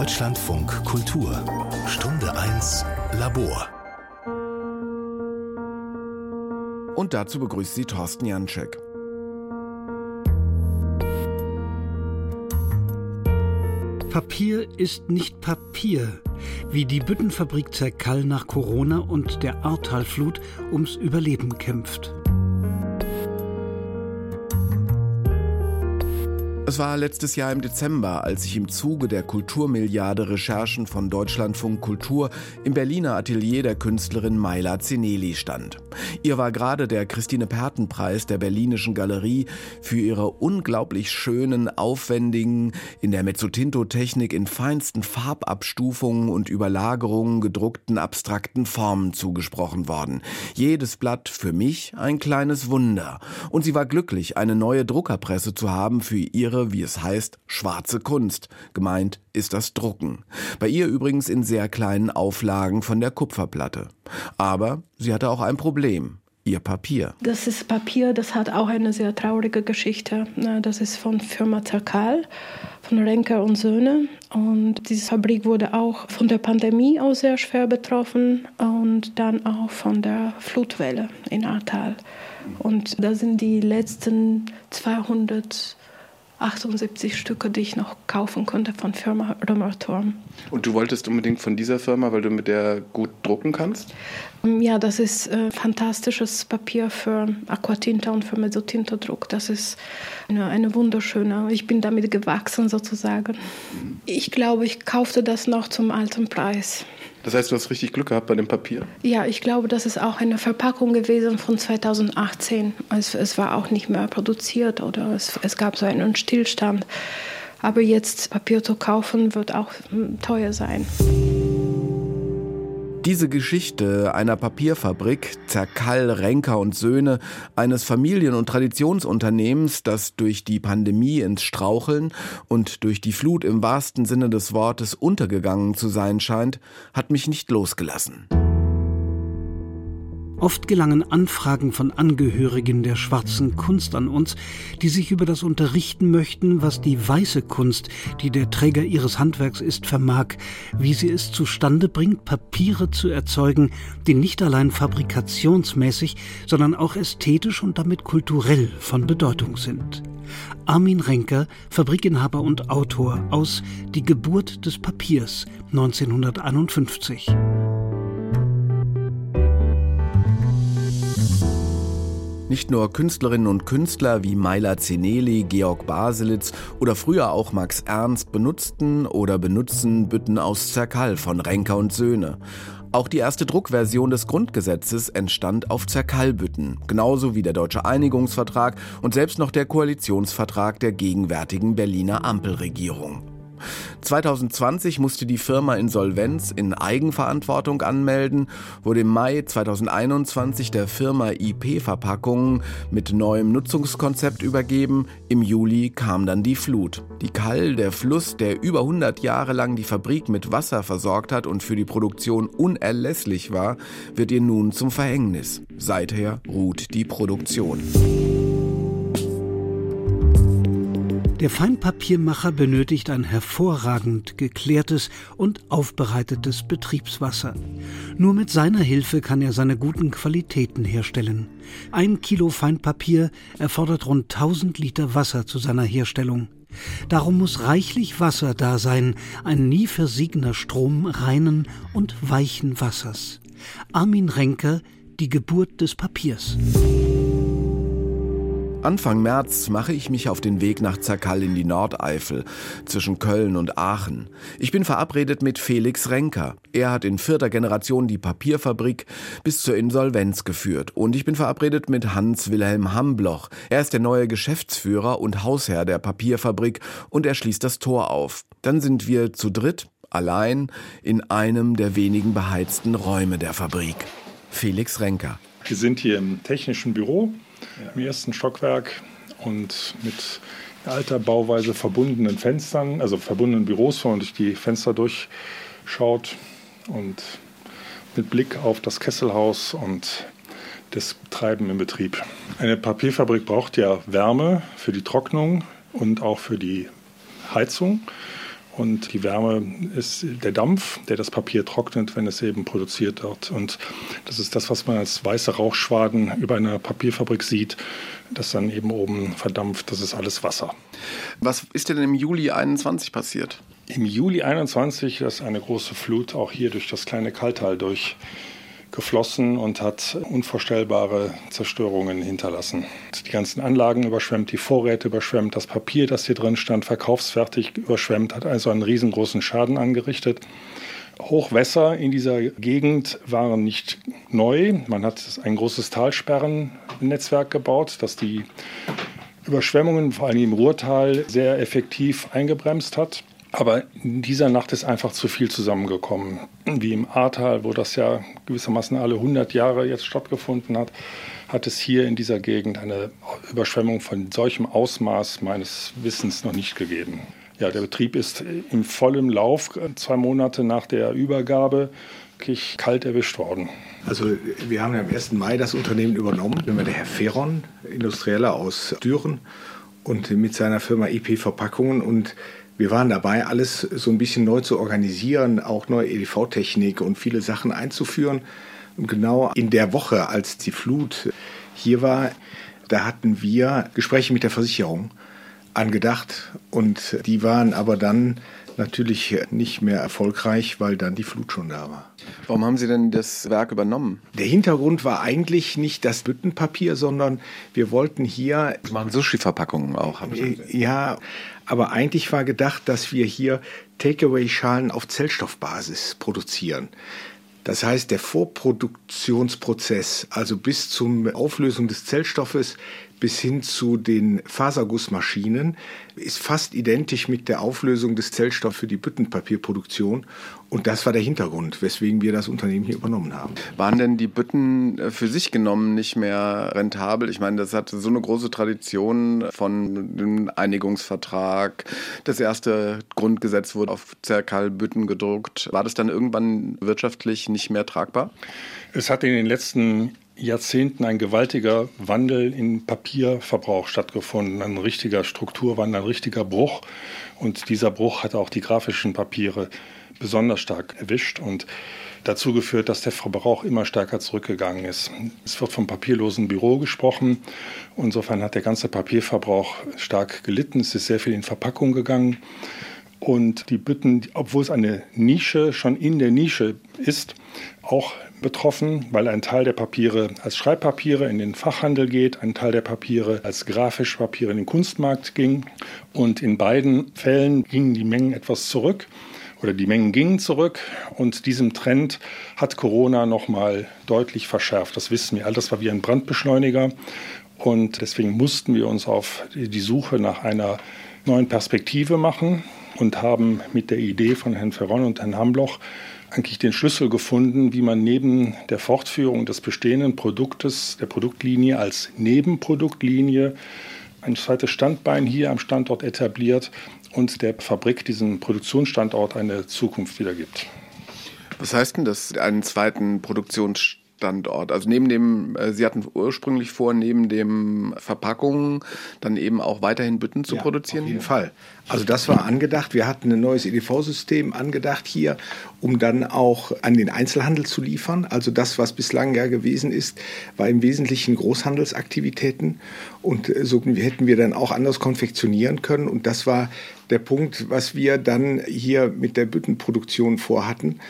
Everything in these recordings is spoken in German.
Deutschlandfunk Kultur Stunde 1 Labor Und dazu begrüßt sie Thorsten Janczek. Papier ist nicht Papier, wie die Büttenfabrik Zerkall nach Corona und der Ahrtalflut ums Überleben kämpft. War letztes Jahr im Dezember, als ich im Zuge der Kulturmilliarde Recherchen von Deutschlandfunk Kultur im Berliner Atelier der Künstlerin Maila Zineli stand. Ihr war gerade der Christine Perten Preis der Berlinischen Galerie für ihre unglaublich schönen, aufwendigen, in der Mezzotinto-Technik in feinsten Farbabstufungen und Überlagerungen gedruckten abstrakten Formen zugesprochen worden. Jedes Blatt für mich ein kleines Wunder. Und sie war glücklich, eine neue Druckerpresse zu haben für ihre wie es heißt, schwarze Kunst. Gemeint ist das Drucken. Bei ihr übrigens in sehr kleinen Auflagen von der Kupferplatte. Aber sie hatte auch ein Problem. Ihr Papier. Das ist Papier, das hat auch eine sehr traurige Geschichte. Das ist von Firma Zerkal, von Renker und Söhne. Und diese Fabrik wurde auch von der Pandemie aus sehr schwer betroffen und dann auch von der Flutwelle in Ahrtal. Und da sind die letzten 200 78 Stücke, die ich noch kaufen konnte von Firma Römerturm. Und du wolltest unbedingt von dieser Firma, weil du mit der gut drucken kannst? Ja, das ist äh, fantastisches Papier für Aquatinta und für Mezzotinterdruck. Das ist eine, eine wunderschöne. Ich bin damit gewachsen sozusagen. Mhm. Ich glaube, ich kaufte das noch zum alten Preis. Das heißt, du hast richtig Glück gehabt bei dem Papier? Ja, ich glaube, das ist auch eine Verpackung gewesen von 2018. Es, es war auch nicht mehr produziert oder es, es gab so einen Stillstand. Aber jetzt Papier zu kaufen wird auch hm, teuer sein. Diese Geschichte einer Papierfabrik, Zerkall, Renker und Söhne, eines Familien- und Traditionsunternehmens, das durch die Pandemie ins Straucheln und durch die Flut im wahrsten Sinne des Wortes untergegangen zu sein scheint, hat mich nicht losgelassen. Oft gelangen Anfragen von Angehörigen der schwarzen Kunst an uns, die sich über das unterrichten möchten, was die weiße Kunst, die der Träger ihres Handwerks ist, vermag, wie sie es zustande bringt, Papiere zu erzeugen, die nicht allein fabrikationsmäßig, sondern auch ästhetisch und damit kulturell von Bedeutung sind. Armin Renker, Fabrikinhaber und Autor aus Die Geburt des Papiers 1951. Nicht nur Künstlerinnen und Künstler wie Maila Zeneli, Georg Baselitz oder früher auch Max Ernst benutzten oder benutzen Bütten aus Zerkall von Renker und Söhne. Auch die erste Druckversion des Grundgesetzes entstand auf Zerkallbütten, genauso wie der Deutsche Einigungsvertrag und selbst noch der Koalitionsvertrag der gegenwärtigen Berliner Ampelregierung. 2020 musste die Firma Insolvenz in Eigenverantwortung anmelden, wurde im Mai 2021 der Firma IP Verpackungen mit neuem Nutzungskonzept übergeben. Im Juli kam dann die Flut. Die Kall, der Fluss, der über 100 Jahre lang die Fabrik mit Wasser versorgt hat und für die Produktion unerlässlich war, wird ihr nun zum Verhängnis. Seither ruht die Produktion. Der Feinpapiermacher benötigt ein hervorragend geklärtes und aufbereitetes Betriebswasser. Nur mit seiner Hilfe kann er seine guten Qualitäten herstellen. Ein Kilo Feinpapier erfordert rund 1000 Liter Wasser zu seiner Herstellung. Darum muss reichlich Wasser da sein, ein nie versiegener Strom reinen und weichen Wassers. Armin Renker, die Geburt des Papiers. Anfang März mache ich mich auf den Weg nach Zerkall in die Nordeifel, zwischen Köln und Aachen. Ich bin verabredet mit Felix Renker. Er hat in vierter Generation die Papierfabrik bis zur Insolvenz geführt. Und ich bin verabredet mit Hans-Wilhelm Hambloch. Er ist der neue Geschäftsführer und Hausherr der Papierfabrik und er schließt das Tor auf. Dann sind wir zu dritt, allein, in einem der wenigen beheizten Räume der Fabrik. Felix Renker. Wir sind hier im technischen Büro im ersten Stockwerk und mit alter Bauweise verbundenen Fenstern, also verbundenen Büros, wo man durch die Fenster durchschaut und mit Blick auf das Kesselhaus und das Treiben im Betrieb. Eine Papierfabrik braucht ja Wärme für die Trocknung und auch für die Heizung. Und die Wärme ist der Dampf, der das Papier trocknet, wenn es eben produziert wird. Und das ist das, was man als weiße Rauchschwaden über einer Papierfabrik sieht, das dann eben oben verdampft. Das ist alles Wasser. Was ist denn im Juli 21 passiert? Im Juli 21 ist eine große Flut auch hier durch das kleine Kaltal durch geflossen und hat unvorstellbare Zerstörungen hinterlassen. Die ganzen Anlagen überschwemmt, die Vorräte überschwemmt, das Papier, das hier drin stand, verkaufsfertig überschwemmt, hat also einen riesengroßen Schaden angerichtet. Hochwässer in dieser Gegend waren nicht neu. Man hat ein großes Talsperrennetzwerk gebaut, das die Überschwemmungen, vor allem im Ruhrtal, sehr effektiv eingebremst hat. Aber in dieser Nacht ist einfach zu viel zusammengekommen. Wie im Ahrtal, wo das ja gewissermaßen alle 100 Jahre jetzt stattgefunden hat, hat es hier in dieser Gegend eine Überschwemmung von solchem Ausmaß meines Wissens noch nicht gegeben. Ja, der Betrieb ist im vollen Lauf, zwei Monate nach der Übergabe, wirklich kalt erwischt worden. Also wir haben ja am 1. Mai das Unternehmen übernommen. Wenn wir der Herr Ferron, Industrieller aus Düren und mit seiner Firma EP Verpackungen und wir waren dabei, alles so ein bisschen neu zu organisieren, auch neue EDV-Technik und viele Sachen einzuführen. Und genau in der Woche, als die Flut hier war, da hatten wir Gespräche mit der Versicherung angedacht und die waren aber dann natürlich nicht mehr erfolgreich, weil dann die Flut schon da war. Warum haben Sie denn das Werk übernommen? Der Hintergrund war eigentlich nicht das Büttenpapier, sondern wir wollten hier. Sie machen Sushi-Verpackungen auch, habe ich Ja, aber eigentlich war gedacht, dass wir hier Takeaway-Schalen auf Zellstoffbasis produzieren. Das heißt, der Vorproduktionsprozess, also bis zur Auflösung des Zellstoffes, bis hin zu den Fasergussmaschinen ist fast identisch mit der Auflösung des Zellstoffs für die Büttenpapierproduktion. Und das war der Hintergrund, weswegen wir das Unternehmen hier übernommen haben. Waren denn die Bütten äh, für sich genommen nicht mehr rentabel? Ich meine, das hatte so eine große Tradition von dem Einigungsvertrag. Das erste Grundgesetz wurde auf Zerkalbütten gedruckt. War das dann irgendwann wirtschaftlich nicht mehr tragbar? Es hat in den letzten Jahrzehnten ein gewaltiger Wandel im Papierverbrauch stattgefunden, ein richtiger Strukturwandel, ein richtiger Bruch. Und dieser Bruch hat auch die grafischen Papiere besonders stark erwischt und dazu geführt, dass der Verbrauch immer stärker zurückgegangen ist. Es wird vom papierlosen Büro gesprochen. Insofern hat der ganze Papierverbrauch stark gelitten. Es ist sehr viel in Verpackung gegangen. Und die Bütten, obwohl es eine Nische schon in der Nische ist, auch betroffen, weil ein Teil der Papiere als Schreibpapiere in den Fachhandel geht, ein Teil der Papiere als grafische Papiere in den Kunstmarkt ging. Und in beiden Fällen gingen die Mengen etwas zurück oder die Mengen gingen zurück und diesem Trend hat Corona nochmal deutlich verschärft. Das wissen wir all. Das war wie ein Brandbeschleuniger und deswegen mussten wir uns auf die Suche nach einer neuen Perspektive machen und haben mit der Idee von Herrn Ferron und Herrn Hambloch eigentlich den Schlüssel gefunden, wie man neben der Fortführung des bestehenden Produktes, der Produktlinie als Nebenproduktlinie ein zweites Standbein hier am Standort etabliert und der Fabrik diesen Produktionsstandort eine Zukunft wieder gibt. Was heißt denn das, einen zweiten Produktionsstandort? Standort. Also neben dem, äh, Sie hatten ursprünglich vor, neben dem Verpackungen dann eben auch weiterhin Bütten zu ja, produzieren? Auf jeden Fall. Also das war angedacht. Wir hatten ein neues EDV-System angedacht hier, um dann auch an den Einzelhandel zu liefern. Also das, was bislang ja gewesen ist, war im Wesentlichen Großhandelsaktivitäten. Und äh, so hätten wir dann auch anders konfektionieren können. Und das war der Punkt, was wir dann hier mit der Büttenproduktion vorhatten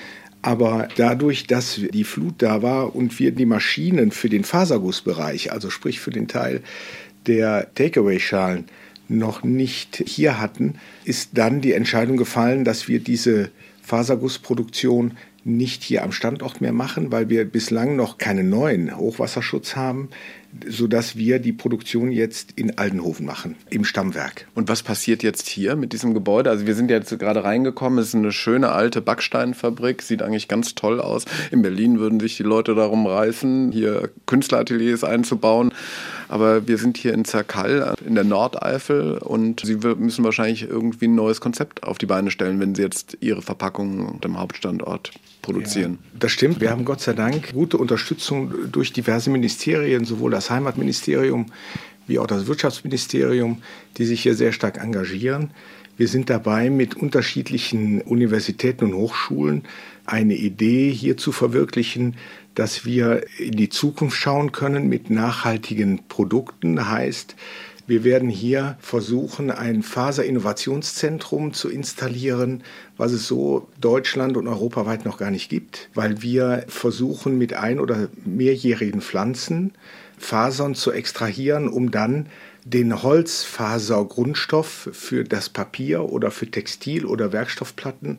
aber dadurch, dass die Flut da war und wir die Maschinen für den Fasergussbereich, also sprich für den Teil der Takeaway-Schalen, noch nicht hier hatten, ist dann die Entscheidung gefallen, dass wir diese Fasergussproduktion nicht hier am Standort mehr machen, weil wir bislang noch keinen neuen Hochwasserschutz haben, sodass wir die Produktion jetzt in Aldenhofen machen, im Stammwerk. Und was passiert jetzt hier mit diesem Gebäude? Also wir sind jetzt gerade reingekommen, es ist eine schöne alte Backsteinfabrik, sieht eigentlich ganz toll aus. In Berlin würden sich die Leute darum reißen, hier Künstlerateliers einzubauen. Aber wir sind hier in Zerkall in der Nordeifel und Sie müssen wahrscheinlich irgendwie ein neues Konzept auf die Beine stellen, wenn Sie jetzt Ihre Verpackungen am Hauptstandort produzieren. Ja, das stimmt. Wir haben Gott sei Dank gute Unterstützung durch diverse Ministerien, sowohl das Heimatministerium wie auch das Wirtschaftsministerium, die sich hier sehr stark engagieren. Wir sind dabei, mit unterschiedlichen Universitäten und Hochschulen eine Idee hier zu verwirklichen, dass wir in die Zukunft schauen können mit nachhaltigen Produkten. Heißt, wir werden hier versuchen, ein Faserinnovationszentrum zu installieren, was es so Deutschland und europaweit noch gar nicht gibt, weil wir versuchen, mit ein- oder mehrjährigen Pflanzen Fasern zu extrahieren, um dann den Holzfasergrundstoff für das Papier oder für Textil- oder Werkstoffplatten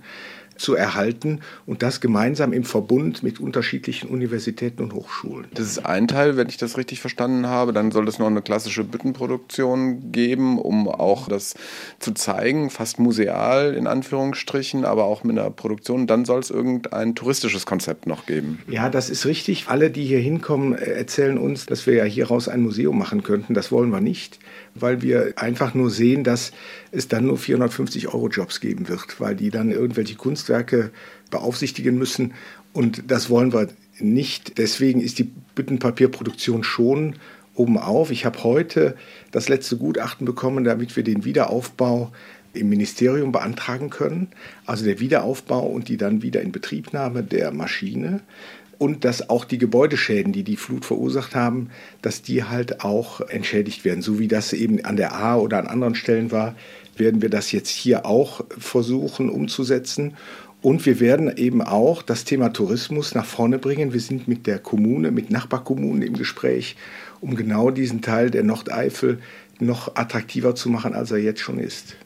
zu erhalten und das gemeinsam im Verbund mit unterschiedlichen Universitäten und Hochschulen. Das ist ein Teil, wenn ich das richtig verstanden habe. Dann soll es noch eine klassische Büttenproduktion geben, um auch das zu zeigen, fast museal in Anführungsstrichen, aber auch mit einer Produktion. Dann soll es irgendein touristisches Konzept noch geben. Ja, das ist richtig. Alle, die hier hinkommen, erzählen uns, dass wir ja hieraus ein Museum machen könnten. Das wollen wir nicht, weil wir einfach nur sehen, dass es dann nur 450 Euro Jobs geben wird, weil die dann irgendwelche Kunstwerke beaufsichtigen müssen. Und das wollen wir nicht. Deswegen ist die Büttenpapierproduktion schon oben auf. Ich habe heute das letzte Gutachten bekommen, damit wir den Wiederaufbau im Ministerium beantragen können. Also der Wiederaufbau und die dann wieder in Betriebnahme der Maschine. Und dass auch die Gebäudeschäden, die die Flut verursacht haben, dass die halt auch entschädigt werden. So wie das eben an der A oder an anderen Stellen war, werden wir das jetzt hier auch versuchen umzusetzen. Und wir werden eben auch das Thema Tourismus nach vorne bringen. Wir sind mit der Kommune, mit Nachbarkommunen im Gespräch, um genau diesen Teil der Nordeifel noch attraktiver zu machen, als er jetzt schon ist.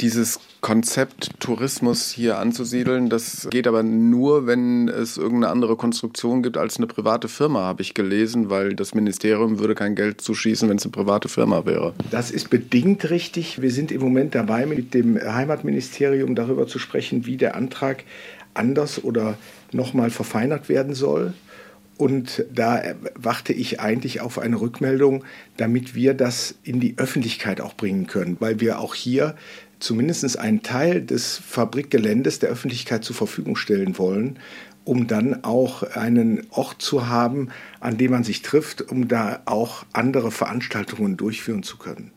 Dieses Konzept Tourismus hier anzusiedeln, das geht aber nur, wenn es irgendeine andere Konstruktion gibt als eine private Firma, habe ich gelesen, weil das Ministerium würde kein Geld zuschießen, wenn es eine private Firma wäre. Das ist bedingt richtig. Wir sind im Moment dabei, mit dem Heimatministerium darüber zu sprechen, wie der Antrag anders oder nochmal verfeinert werden soll. Und da warte ich eigentlich auf eine Rückmeldung, damit wir das in die Öffentlichkeit auch bringen können, weil wir auch hier zumindest einen Teil des Fabrikgeländes der Öffentlichkeit zur Verfügung stellen wollen, um dann auch einen Ort zu haben, an dem man sich trifft, um da auch andere Veranstaltungen durchführen zu können.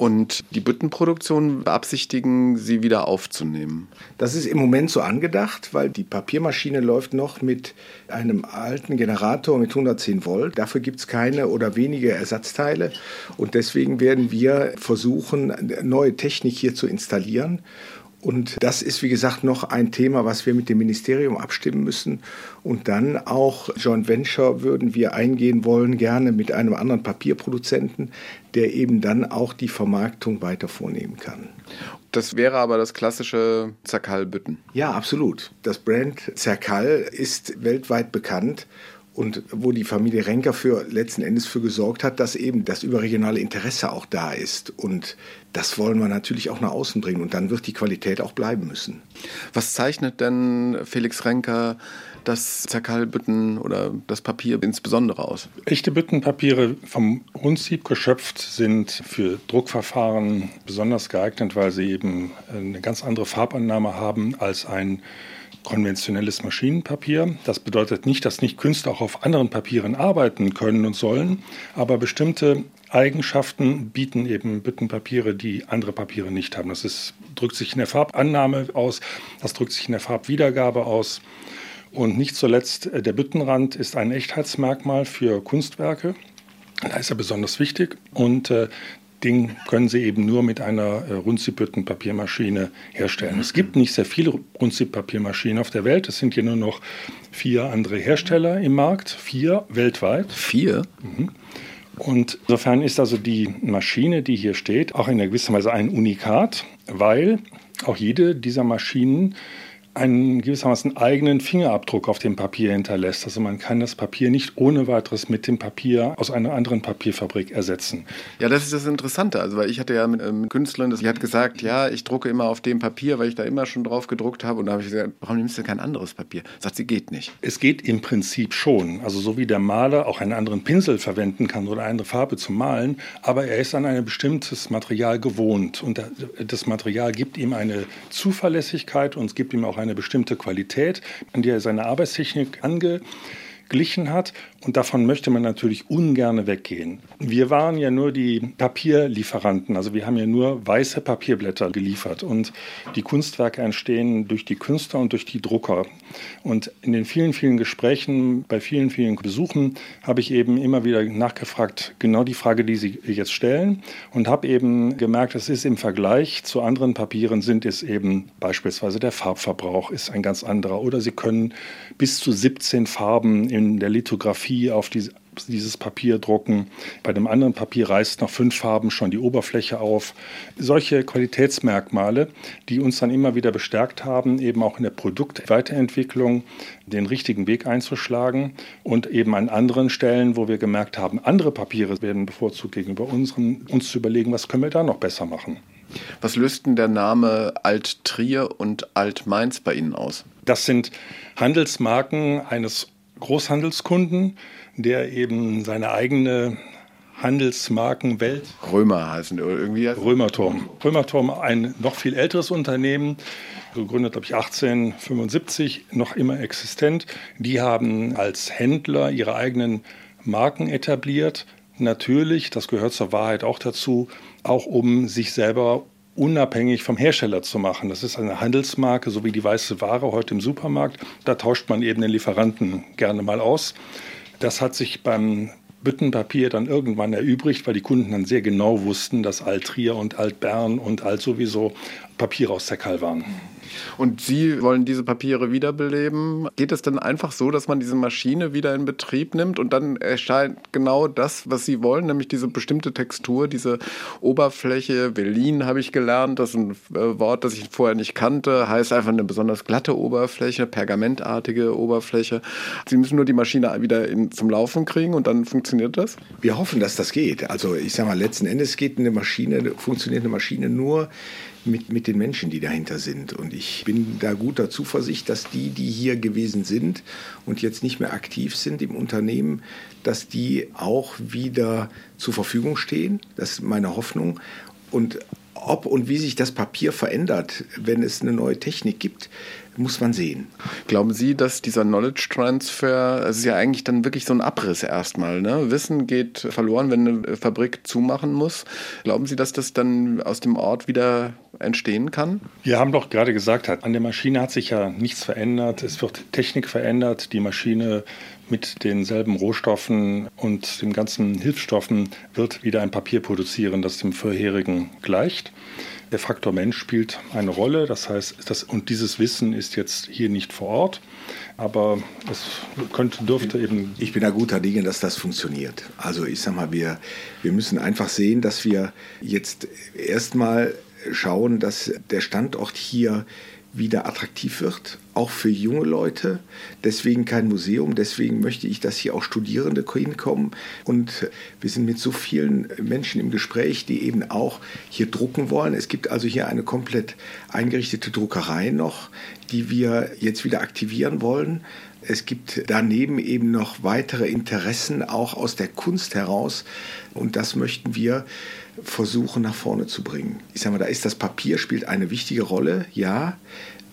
Und die Büttenproduktion beabsichtigen Sie wieder aufzunehmen? Das ist im Moment so angedacht, weil die Papiermaschine läuft noch mit einem alten Generator mit 110 Volt. Dafür gibt es keine oder wenige Ersatzteile. Und deswegen werden wir versuchen, neue Technik hier zu installieren. Und das ist, wie gesagt, noch ein Thema, was wir mit dem Ministerium abstimmen müssen. Und dann auch Joint Venture würden wir eingehen wollen, gerne mit einem anderen Papierproduzenten, der eben dann auch die Vermarktung weiter vornehmen kann. Das wäre aber das klassische Zerkall-Bütten. Ja, absolut. Das Brand Zerkall ist weltweit bekannt und wo die Familie Renker für letzten Endes für gesorgt hat, dass eben das überregionale Interesse auch da ist. Und das wollen wir natürlich auch nach außen bringen. Und dann wird die Qualität auch bleiben müssen. Was zeichnet denn Felix Renker das Zerkallbütten oder das Papier insbesondere aus? Echte Büttenpapiere vom Rundsieb geschöpft sind für Druckverfahren besonders geeignet, weil sie eben eine ganz andere Farbannahme haben als ein konventionelles Maschinenpapier. Das bedeutet nicht, dass nicht Künstler auch auf anderen Papieren arbeiten können und sollen, aber bestimmte Eigenschaften bieten eben Büttenpapiere, die andere Papiere nicht haben. Das ist, drückt sich in der Farbannahme aus, das drückt sich in der Farbwiedergabe aus. Und nicht zuletzt, äh, der Büttenrand ist ein Echtheitsmerkmal für Kunstwerke. Da ist er besonders wichtig. Und äh, den können Sie eben nur mit einer äh, Runzipbüttenpapiermaschine herstellen. Es gibt nicht sehr viele Runzip-Papiermaschinen auf der Welt. Es sind hier nur noch vier andere Hersteller im Markt. Vier weltweit. Vier? Mhm. Und insofern ist also die Maschine, die hier steht, auch in gewisser Weise ein Unikat, weil auch jede dieser Maschinen einen gewissermaßen eigenen Fingerabdruck auf dem Papier hinterlässt. Also man kann das Papier nicht ohne weiteres mit dem Papier aus einer anderen Papierfabrik ersetzen. Ja, das ist das Interessante. Also weil ich hatte ja mit einem Künstlerin, die hat gesagt, ja, ich drucke immer auf dem Papier, weil ich da immer schon drauf gedruckt habe. Und da habe ich gesagt, warum nimmst du kein anderes Papier? Sagt sie, geht nicht. Es geht im Prinzip schon. Also so wie der Maler auch einen anderen Pinsel verwenden kann oder eine andere Farbe zum Malen, aber er ist an ein bestimmtes Material gewohnt. Und das Material gibt ihm eine Zuverlässigkeit und es gibt ihm auch eine bestimmte Qualität, an die er seine Arbeitstechnik angeglichen hat. Und davon möchte man natürlich ungern weggehen. Wir waren ja nur die Papierlieferanten, also wir haben ja nur weiße Papierblätter geliefert. Und die Kunstwerke entstehen durch die Künstler und durch die Drucker. Und in den vielen, vielen Gesprächen, bei vielen, vielen Besuchen habe ich eben immer wieder nachgefragt, genau die Frage, die Sie jetzt stellen. Und habe eben gemerkt, es ist im Vergleich zu anderen Papieren sind es eben beispielsweise der Farbverbrauch ist ein ganz anderer. Oder Sie können bis zu 17 Farben in der Lithografie Fotografie auf die, dieses Papier drucken. Bei dem anderen Papier reißt nach fünf Farben schon die Oberfläche auf. Solche Qualitätsmerkmale, die uns dann immer wieder bestärkt haben, eben auch in der Produktweiterentwicklung den richtigen Weg einzuschlagen und eben an anderen Stellen, wo wir gemerkt haben, andere Papiere werden bevorzugt gegenüber unseren, uns zu überlegen, was können wir da noch besser machen. Was löst denn der Name Alt Trier und Alt Mainz bei Ihnen aus? Das sind Handelsmarken eines Großhandelskunden, der eben seine eigene Handelsmarkenwelt. Römer heißen oder irgendwie. Römerturm. Römerturm, ein noch viel älteres Unternehmen, gegründet, glaube ich, 1875, noch immer existent. Die haben als Händler ihre eigenen Marken etabliert. Natürlich, das gehört zur Wahrheit auch dazu, auch um sich selber unabhängig vom Hersteller zu machen. Das ist eine Handelsmarke, so wie die weiße Ware heute im Supermarkt. Da tauscht man eben den Lieferanten gerne mal aus. Das hat sich beim Büttenpapier dann irgendwann erübrigt, weil die Kunden dann sehr genau wussten, dass Alt-Trier und Alt-Bern und Alt sowieso Papiere aus der Kall waren. Und Sie wollen diese Papiere wiederbeleben. Geht es denn einfach so, dass man diese Maschine wieder in Betrieb nimmt und dann erscheint genau das, was Sie wollen, nämlich diese bestimmte Textur, diese Oberfläche. Velin habe ich gelernt, das ist ein äh, Wort, das ich vorher nicht kannte, heißt einfach eine besonders glatte Oberfläche, pergamentartige Oberfläche. Sie müssen nur die Maschine wieder in, zum Laufen kriegen und dann funktioniert das? Wir hoffen, dass das geht. Also ich sage mal, letzten Endes geht eine Maschine, funktioniert eine Maschine nur, mit, mit den Menschen, die dahinter sind. Und ich bin da guter Zuversicht, dass die, die hier gewesen sind und jetzt nicht mehr aktiv sind im Unternehmen, dass die auch wieder zur Verfügung stehen. Das ist meine Hoffnung. Und ob und wie sich das Papier verändert, wenn es eine neue Technik gibt, muss man sehen. Glauben Sie, dass dieser Knowledge Transfer, es ist ja eigentlich dann wirklich so ein Abriss erstmal, ne? Wissen geht verloren, wenn eine Fabrik zumachen muss. Glauben Sie, dass das dann aus dem Ort wieder entstehen kann? Wir haben doch gerade gesagt, an der Maschine hat sich ja nichts verändert. Es wird Technik verändert. Die Maschine mit denselben Rohstoffen und den ganzen Hilfsstoffen wird wieder ein Papier produzieren, das dem vorherigen gleicht. Der Faktor Mensch spielt eine Rolle. Das heißt, das, und dieses Wissen ist jetzt hier nicht vor Ort, aber es könnte, dürfte eben. Ich bin da guter Dinge, dass das funktioniert. Also ich sag mal, wir, wir müssen einfach sehen, dass wir jetzt erstmal schauen, dass der Standort hier wieder attraktiv wird, auch für junge Leute. Deswegen kein Museum, deswegen möchte ich, dass hier auch Studierende hinkommen. Und wir sind mit so vielen Menschen im Gespräch, die eben auch hier drucken wollen. Es gibt also hier eine komplett eingerichtete Druckerei noch, die wir jetzt wieder aktivieren wollen. Es gibt daneben eben noch weitere Interessen auch aus der Kunst heraus. Und das möchten wir versuchen nach vorne zu bringen. Ich sage mal, da ist das Papier spielt eine wichtige Rolle, ja.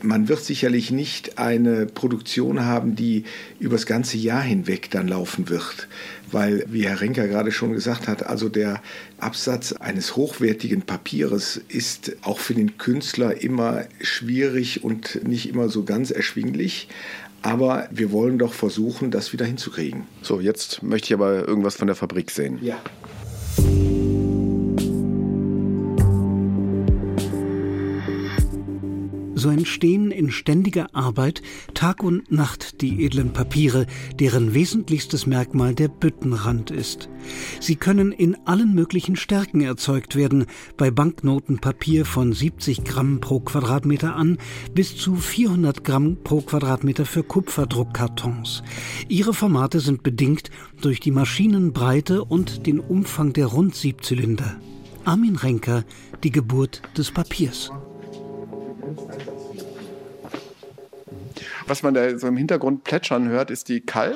Man wird sicherlich nicht eine Produktion haben, die übers ganze Jahr hinweg dann laufen wird, weil, wie Herr Renker gerade schon gesagt hat, also der Absatz eines hochwertigen Papieres ist auch für den Künstler immer schwierig und nicht immer so ganz erschwinglich. Aber wir wollen doch versuchen, das wieder hinzukriegen. So, jetzt möchte ich aber irgendwas von der Fabrik sehen. Ja. So entstehen in ständiger Arbeit Tag und Nacht die edlen Papiere, deren wesentlichstes Merkmal der Büttenrand ist. Sie können in allen möglichen Stärken erzeugt werden, bei Banknotenpapier von 70 Gramm pro Quadratmeter an bis zu 400 Gramm pro Quadratmeter für Kupferdruckkartons. Ihre Formate sind bedingt durch die Maschinenbreite und den Umfang der Rundsiebzylinder. Armin Renker, die Geburt des Papiers. Was man da so im Hintergrund plätschern hört, ist die Kall?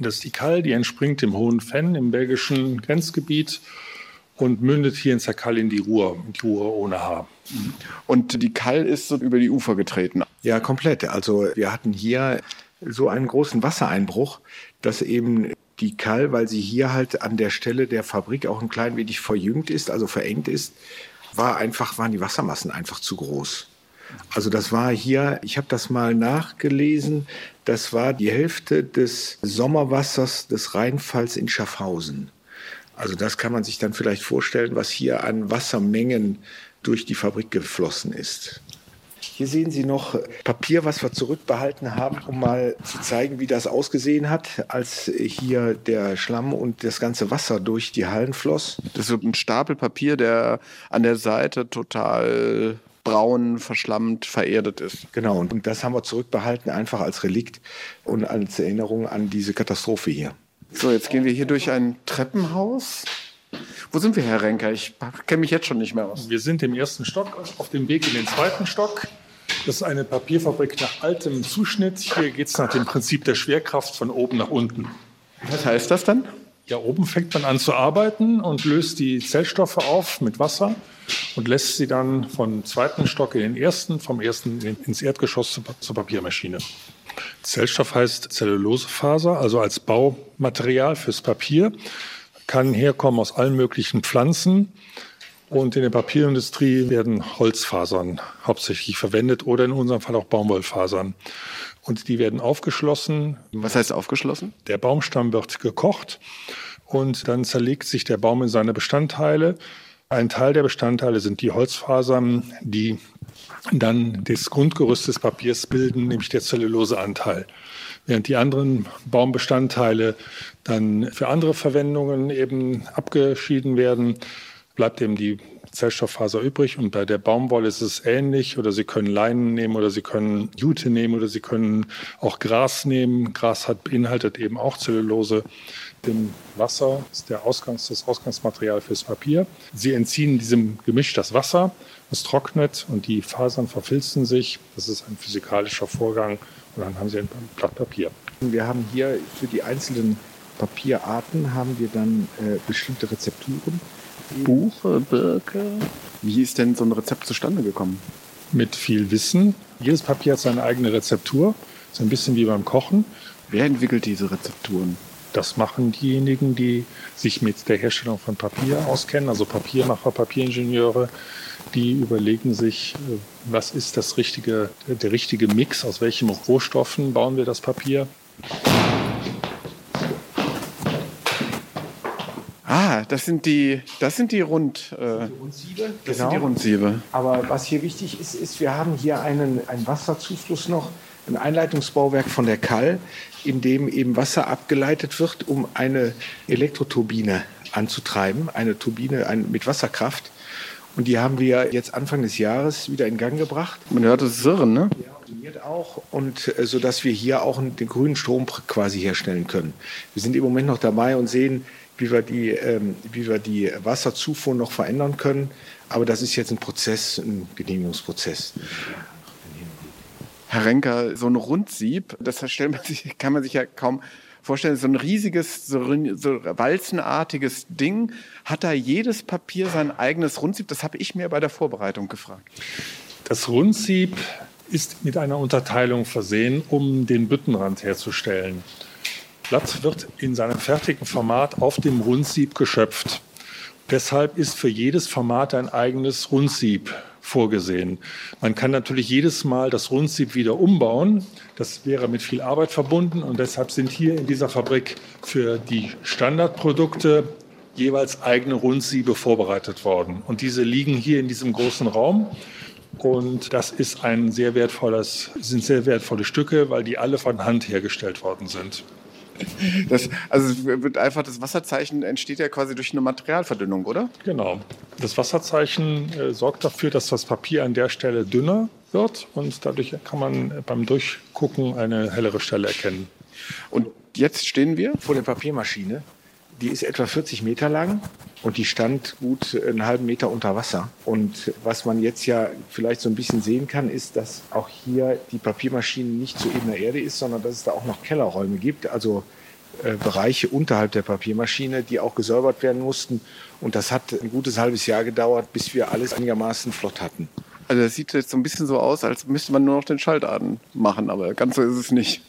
Das ist die Kall, die entspringt im Hohen Fenn im belgischen Grenzgebiet und mündet hier in Zerkall in die Ruhr, die Ruhr ohne Haar. Und die Kall ist so über die Ufer getreten? Ja, komplett. Also wir hatten hier so einen großen Wassereinbruch, dass eben die Kall, weil sie hier halt an der Stelle der Fabrik auch ein klein wenig verjüngt ist, also verengt ist, war einfach, waren die Wassermassen einfach zu groß. Also das war hier, ich habe das mal nachgelesen, das war die Hälfte des Sommerwassers des Rheinfalls in Schaffhausen. Also das kann man sich dann vielleicht vorstellen, was hier an Wassermengen durch die Fabrik geflossen ist. Hier sehen Sie noch Papier, was wir zurückbehalten haben, um mal zu zeigen, wie das ausgesehen hat, als hier der Schlamm und das ganze Wasser durch die Hallen floss. Das ist ein Stapel Papier, der an der Seite total braun, verschlammt, vererdet ist. Genau, und das haben wir zurückbehalten, einfach als Relikt und als Erinnerung an diese Katastrophe hier. So, jetzt gehen wir hier durch ein Treppenhaus. Wo sind wir, Herr Renker? Ich kenne mich jetzt schon nicht mehr aus. Wir sind im ersten Stock, auf dem Weg in den zweiten Stock. Das ist eine Papierfabrik nach altem Zuschnitt. Hier geht es nach dem Prinzip der Schwerkraft von oben nach unten. Was heißt das dann? Ja, oben fängt man an zu arbeiten und löst die Zellstoffe auf mit Wasser und lässt sie dann vom zweiten Stock in den ersten, vom ersten ins Erdgeschoss zur Papiermaschine. Zellstoff heißt Zellulosefaser, also als Baumaterial fürs Papier, kann herkommen aus allen möglichen Pflanzen. Und in der Papierindustrie werden Holzfasern hauptsächlich verwendet oder in unserem Fall auch Baumwollfasern. Und die werden aufgeschlossen. Was heißt aufgeschlossen? Der Baumstamm wird gekocht und dann zerlegt sich der Baum in seine Bestandteile. Ein Teil der Bestandteile sind die Holzfasern, die dann das Grundgerüst des Papiers bilden, nämlich der Zelluloseanteil. Während die anderen Baumbestandteile dann für andere Verwendungen eben abgeschieden werden, bleibt eben die Zellstofffaser übrig. Und bei der Baumwolle ist es ähnlich. Oder Sie können Leinen nehmen oder Sie können Jute nehmen oder Sie können auch Gras nehmen. Gras hat, beinhaltet eben auch Zellulose. Dem Wasser ist der Ausgangs, das Ausgangsmaterial fürs Papier. Sie entziehen diesem Gemisch das Wasser, es trocknet und die Fasern verfilzen sich. Das ist ein physikalischer Vorgang und dann haben Sie ein Blatt Papier. Wir haben hier für die einzelnen Papierarten haben wir dann äh, bestimmte Rezepturen. Buche, Birke. Wie ist denn so ein Rezept zustande gekommen? Mit viel Wissen. Jedes Papier hat seine eigene Rezeptur. Ist ein bisschen wie beim Kochen. Wer entwickelt diese Rezepturen? Das machen diejenigen, die sich mit der Herstellung von Papier auskennen, also Papiermacher, Papieringenieure, die überlegen sich, äh, was ist das richtige, der richtige Mix, aus welchen Rohstoffen bauen wir das Papier. Das sind die, das sind die Rund, äh, die Rundsiebe. Das genau. sind die Rundsiebe. Aber was hier wichtig ist, ist, wir haben hier einen, einen Wasserzufluss noch, ein Einleitungsbauwerk von der Kall, in dem eben Wasser abgeleitet wird, um eine Elektroturbine anzutreiben, eine Turbine mit Wasserkraft. Und die haben wir jetzt Anfang des Jahres wieder in Gang gebracht. Man hört es Sirren, ne? Ja, optimiert auch. Und äh, so dass wir hier auch den grünen Strom quasi herstellen können. Wir sind im Moment noch dabei und sehen, wie wir die, ähm, wie wir die Wasserzufuhr noch verändern können. Aber das ist jetzt ein Prozess, ein Genehmigungsprozess. Herr Renker, so ein Rundsieb, das man sich, kann man sich ja kaum vorstellen, so ein riesiges, so, so walzenartiges Ding. Hat da jedes Papier sein eigenes Rundsieb? Das habe ich mir bei der Vorbereitung gefragt. Das Rundsieb ist mit einer Unterteilung versehen, um den Büttenrand herzustellen. Blatt wird in seinem fertigen Format auf dem Rundsieb geschöpft. Deshalb ist für jedes Format ein eigenes Rundsieb vorgesehen. Man kann natürlich jedes Mal das Rundsieb wieder umbauen. Das wäre mit viel Arbeit verbunden und deshalb sind hier in dieser Fabrik für die Standardprodukte jeweils eigene Rundsiebe vorbereitet worden. Und diese liegen hier in diesem großen Raum. Und das ist ein sehr wertvolles, sind sehr wertvolle Stücke, weil die alle von Hand hergestellt worden sind. Das, also wird einfach das Wasserzeichen entsteht ja quasi durch eine Materialverdünnung, oder? Genau. Das Wasserzeichen äh, sorgt dafür, dass das Papier an der Stelle dünner wird und dadurch kann man beim Durchgucken eine hellere Stelle erkennen. Und jetzt stehen wir vor der Papiermaschine. Die ist etwa 40 Meter lang und die stand gut einen halben Meter unter Wasser. Und was man jetzt ja vielleicht so ein bisschen sehen kann, ist, dass auch hier die Papiermaschine nicht zu ebener Erde ist, sondern dass es da auch noch Kellerräume gibt, also äh, Bereiche unterhalb der Papiermaschine, die auch gesäubert werden mussten. Und das hat ein gutes halbes Jahr gedauert, bis wir alles einigermaßen flott hatten. Also das sieht jetzt so ein bisschen so aus, als müsste man nur noch den Schaltaden machen, aber ganz so ist es nicht.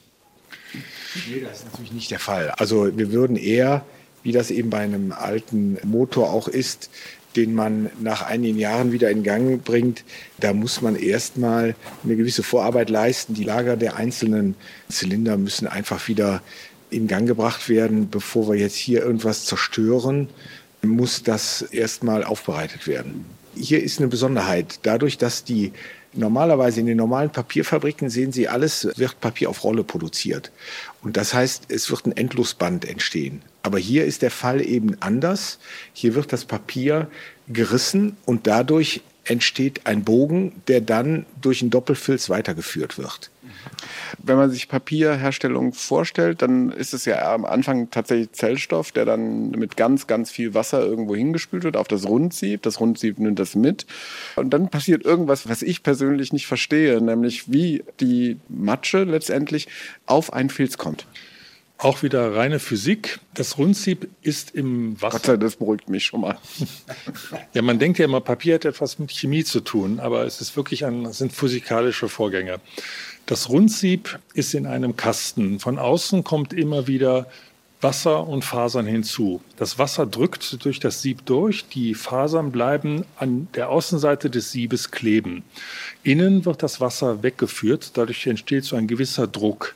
Nee, das ist natürlich nicht der Fall. Also wir würden eher, wie das eben bei einem alten Motor auch ist, den man nach einigen Jahren wieder in Gang bringt, da muss man erstmal eine gewisse Vorarbeit leisten. Die Lager der einzelnen Zylinder müssen einfach wieder in Gang gebracht werden. Bevor wir jetzt hier irgendwas zerstören, muss das erstmal aufbereitet werden. Hier ist eine Besonderheit. Dadurch, dass die Normalerweise in den normalen Papierfabriken sehen Sie, alles wird Papier auf Rolle produziert. Und das heißt, es wird ein Endlosband entstehen. Aber hier ist der Fall eben anders. Hier wird das Papier gerissen und dadurch entsteht ein Bogen, der dann durch einen Doppelfilz weitergeführt wird. Wenn man sich Papierherstellung vorstellt, dann ist es ja am Anfang tatsächlich Zellstoff, der dann mit ganz, ganz viel Wasser irgendwo hingespült wird auf das Rundsieb. Das Rundsieb nimmt das mit. Und dann passiert irgendwas, was ich persönlich nicht verstehe, nämlich wie die Matsche letztendlich auf einen Filz kommt. Auch wieder reine Physik. Das Rundsieb ist im Wasser. Gott sei Dank, das beruhigt mich schon mal. ja, man denkt ja immer, Papier hat etwas mit Chemie zu tun, aber es ist wirklich ein, sind physikalische Vorgänge. Das Rundsieb ist in einem Kasten. Von außen kommt immer wieder Wasser und Fasern hinzu. Das Wasser drückt durch das Sieb durch, die Fasern bleiben an der Außenseite des Siebes kleben. Innen wird das Wasser weggeführt, dadurch entsteht so ein gewisser Druck.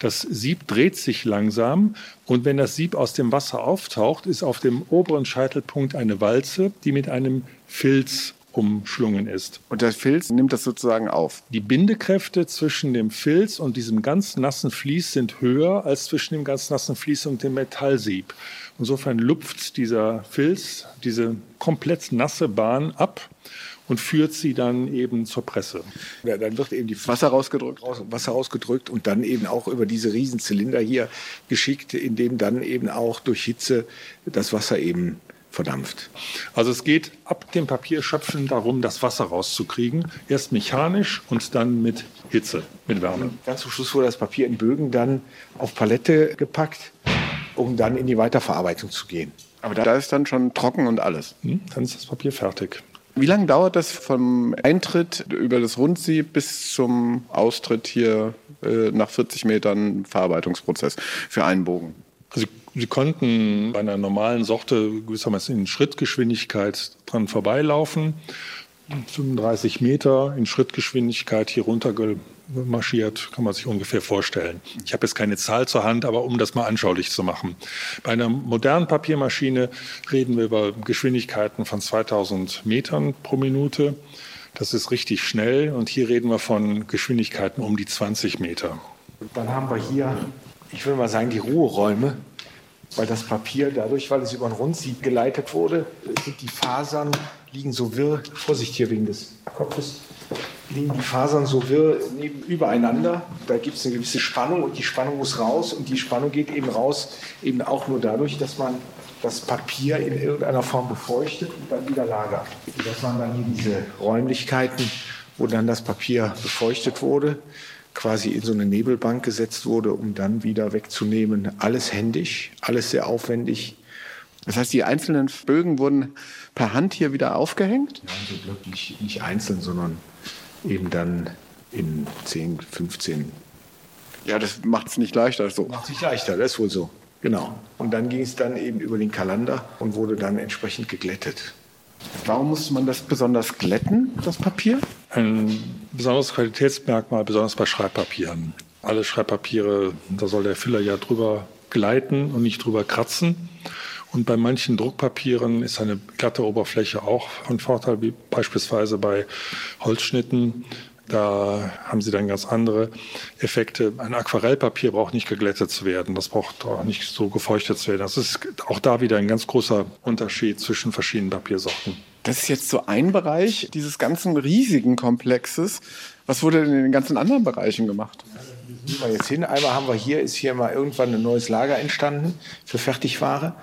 Das Sieb dreht sich langsam und wenn das Sieb aus dem Wasser auftaucht, ist auf dem oberen Scheitelpunkt eine Walze, die mit einem Filz umschlungen ist. Und der Filz nimmt das sozusagen auf. Die Bindekräfte zwischen dem Filz und diesem ganz nassen Vlies sind höher als zwischen dem ganz nassen Vlies und dem Metallsieb. Insofern lupft dieser Filz diese komplett nasse Bahn ab und führt sie dann eben zur Presse. Ja, dann wird eben die Wasser rausgedrückt. Wasser rausgedrückt und dann eben auch über diese Riesenzylinder hier geschickt, in dem dann eben auch durch Hitze das Wasser eben verdampft. Also es geht ab dem Papierschöpfen darum, das Wasser rauszukriegen. Erst mechanisch und dann mit Hitze, mit Wärme. Ganz zum Schluss wurde das Papier in Bögen dann auf Palette gepackt, um dann in die Weiterverarbeitung zu gehen. Aber da ist dann schon trocken und alles. Hm, dann ist das Papier fertig. Wie lange dauert das vom Eintritt über das Rundsieb bis zum Austritt hier äh, nach 40 Metern Verarbeitungsprozess für einen Bogen? Also Sie konnten bei einer normalen Sorte gewissermaßen in Schrittgeschwindigkeit dran vorbeilaufen. 35 Meter in Schrittgeschwindigkeit hier runter marschiert, kann man sich ungefähr vorstellen. Ich habe jetzt keine Zahl zur Hand, aber um das mal anschaulich zu machen. Bei einer modernen Papiermaschine reden wir über Geschwindigkeiten von 2000 Metern pro Minute. Das ist richtig schnell und hier reden wir von Geschwindigkeiten um die 20 Meter. Dann haben wir hier, ich würde mal sagen, die Ruheräume weil das Papier dadurch, weil es über ein Rundsieb geleitet wurde, sind die Fasern liegen so wirr, Vorsicht hier wegen des Kopfes, liegen die Fasern so wirr neben, übereinander. Da gibt es eine gewisse Spannung und die Spannung muss raus und die Spannung geht eben raus, eben auch nur dadurch, dass man das Papier in irgendeiner Form befeuchtet und dann wieder lagert. Das waren dann hier diese Räumlichkeiten, wo dann das Papier befeuchtet wurde quasi in so eine Nebelbank gesetzt wurde, um dann wieder wegzunehmen. Alles händisch, alles sehr aufwendig. Das heißt, die einzelnen Bögen wurden per Hand hier wieder aufgehängt? Nein, so wirklich nicht einzeln, sondern eben dann in 10, 15. Ja, das macht es nicht leichter. So. Macht es nicht leichter, das ist wohl so. Genau. Und dann ging es dann eben über den Kalender und wurde dann entsprechend geglättet. Warum musste man das besonders glätten, das Papier? Ein besonderes Qualitätsmerkmal, besonders bei Schreibpapieren. Alle Schreibpapiere, da soll der Filler ja drüber gleiten und nicht drüber kratzen. Und bei manchen Druckpapieren ist eine glatte Oberfläche auch von Vorteil, wie beispielsweise bei Holzschnitten. Da haben sie dann ganz andere Effekte. Ein Aquarellpapier braucht nicht geglättet zu werden. Das braucht auch nicht so gefeuchtet zu werden. Das ist auch da wieder ein ganz großer Unterschied zwischen verschiedenen Papiersorten. Das ist jetzt so ein Bereich dieses ganzen riesigen Komplexes. Was wurde denn in den ganzen anderen Bereichen gemacht? Nehmen wir jetzt hin. Einmal haben wir hier, ist hier mal irgendwann ein neues Lager entstanden für Fertigware.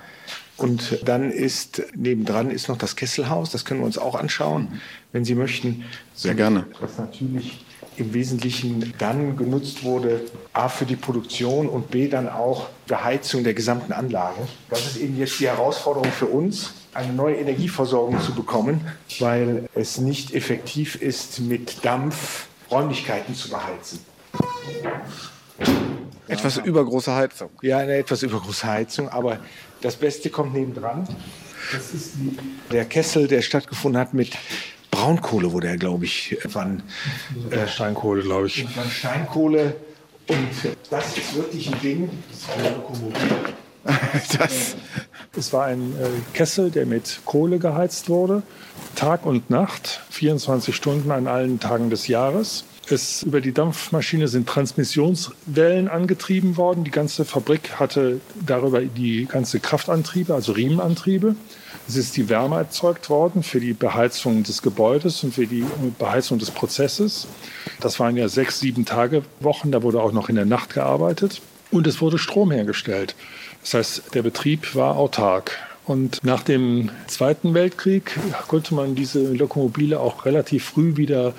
Und dann ist nebendran ist noch das Kesselhaus. Das können wir uns auch anschauen, wenn Sie möchten. Sehr gerne. Was natürlich im Wesentlichen dann genutzt wurde, A für die Produktion und B dann auch für Heizung der gesamten Anlage. Das ist eben jetzt die Herausforderung für uns, eine neue Energieversorgung zu bekommen, weil es nicht effektiv ist, mit Dampf Räumlichkeiten zu beheizen. Etwas übergroße Heizung. Ja, eine etwas übergroße Heizung, aber das Beste kommt nebendran. Das ist die, der Kessel, der stattgefunden hat mit Braunkohle, wurde er, glaube ich, wann. Äh, Steinkohle, glaube ich. Wann Steinkohle. Und das ist wirklich ein Ding. Das ist eine Lokomotive. Das, es war ein äh, Kessel, der mit Kohle geheizt wurde, Tag und Nacht, 24 Stunden an allen Tagen des Jahres. Es, über die Dampfmaschine sind Transmissionswellen angetrieben worden. Die ganze Fabrik hatte darüber die ganze Kraftantriebe, also Riemenantriebe. Es ist die Wärme erzeugt worden für die Beheizung des Gebäudes und für die Beheizung des Prozesses. Das waren ja sechs, sieben Tage Wochen. Da wurde auch noch in der Nacht gearbeitet. Und es wurde Strom hergestellt. Das heißt, der Betrieb war autark. Und nach dem Zweiten Weltkrieg konnte man diese Lokomobile auch relativ früh wieder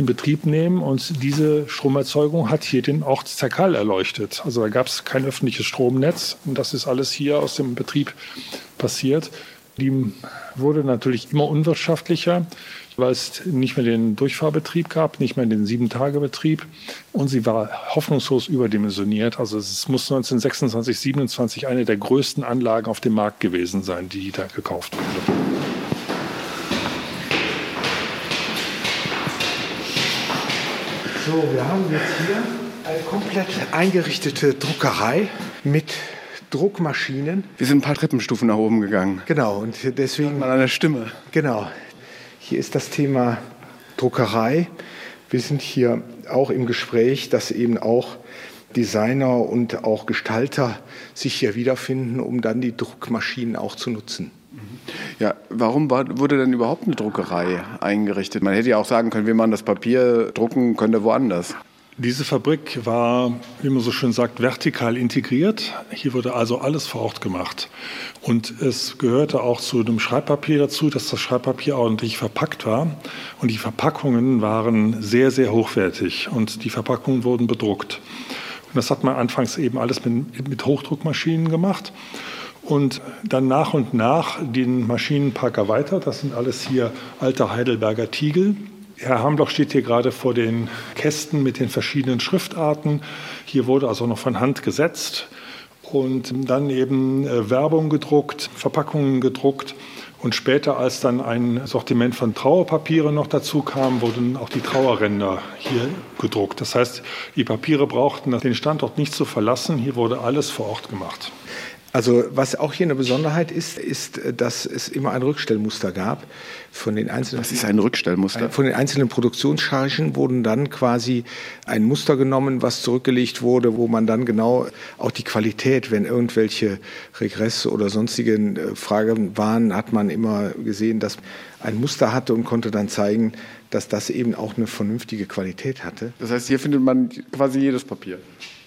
in Betrieb nehmen und diese Stromerzeugung hat hier den Ort Zerkal erleuchtet. Also da gab es kein öffentliches Stromnetz und das ist alles hier aus dem Betrieb passiert. Die wurde natürlich immer unwirtschaftlicher weil es nicht mehr den Durchfahrbetrieb gab, nicht mehr den Sieben-Tage-Betrieb und sie war hoffnungslos überdimensioniert. Also es muss 1926, 27 eine der größten Anlagen auf dem Markt gewesen sein, die da gekauft wurde. So, wir haben jetzt hier eine komplett eingerichtete Druckerei mit Druckmaschinen. Wir sind ein paar Treppenstufen nach oben gegangen. Genau, und deswegen. Mal an der Stimme. Genau, hier ist das Thema Druckerei. Wir sind hier auch im Gespräch, dass eben auch Designer und auch Gestalter sich hier wiederfinden, um dann die Druckmaschinen auch zu nutzen. Ja, warum war, wurde denn überhaupt eine Druckerei eingerichtet? Man hätte ja auch sagen können, wir machen das Papier drucken, könnte woanders. Diese Fabrik war, wie man so schön sagt, vertikal integriert. Hier wurde also alles vor Ort gemacht. Und es gehörte auch zu dem Schreibpapier dazu, dass das Schreibpapier ordentlich verpackt war. Und die Verpackungen waren sehr, sehr hochwertig. Und die Verpackungen wurden bedruckt. Und das hat man anfangs eben alles mit, mit Hochdruckmaschinen gemacht. Und dann nach und nach den Maschinenpark erweitert. Das sind alles hier alte Heidelberger Tiegel. Herr Hamloch steht hier gerade vor den Kästen mit den verschiedenen Schriftarten. Hier wurde also noch von Hand gesetzt und dann eben äh, Werbung gedruckt, Verpackungen gedruckt. Und später, als dann ein Sortiment von Trauerpapieren noch dazu kam, wurden auch die Trauerränder hier gedruckt. Das heißt, die Papiere brauchten den Standort nicht zu verlassen. Hier wurde alles vor Ort gemacht. Also was auch hier eine Besonderheit ist, ist, dass es immer ein Rückstellmuster gab von den einzelnen. Was ist ein Rückstellmuster? Von den einzelnen Produktionschargen wurden dann quasi ein Muster genommen, was zurückgelegt wurde, wo man dann genau auch die Qualität, wenn irgendwelche Regresse oder sonstigen äh, Fragen waren, hat man immer gesehen, dass ein Muster hatte und konnte dann zeigen, dass das eben auch eine vernünftige Qualität hatte. Das heißt, hier findet man quasi jedes Papier.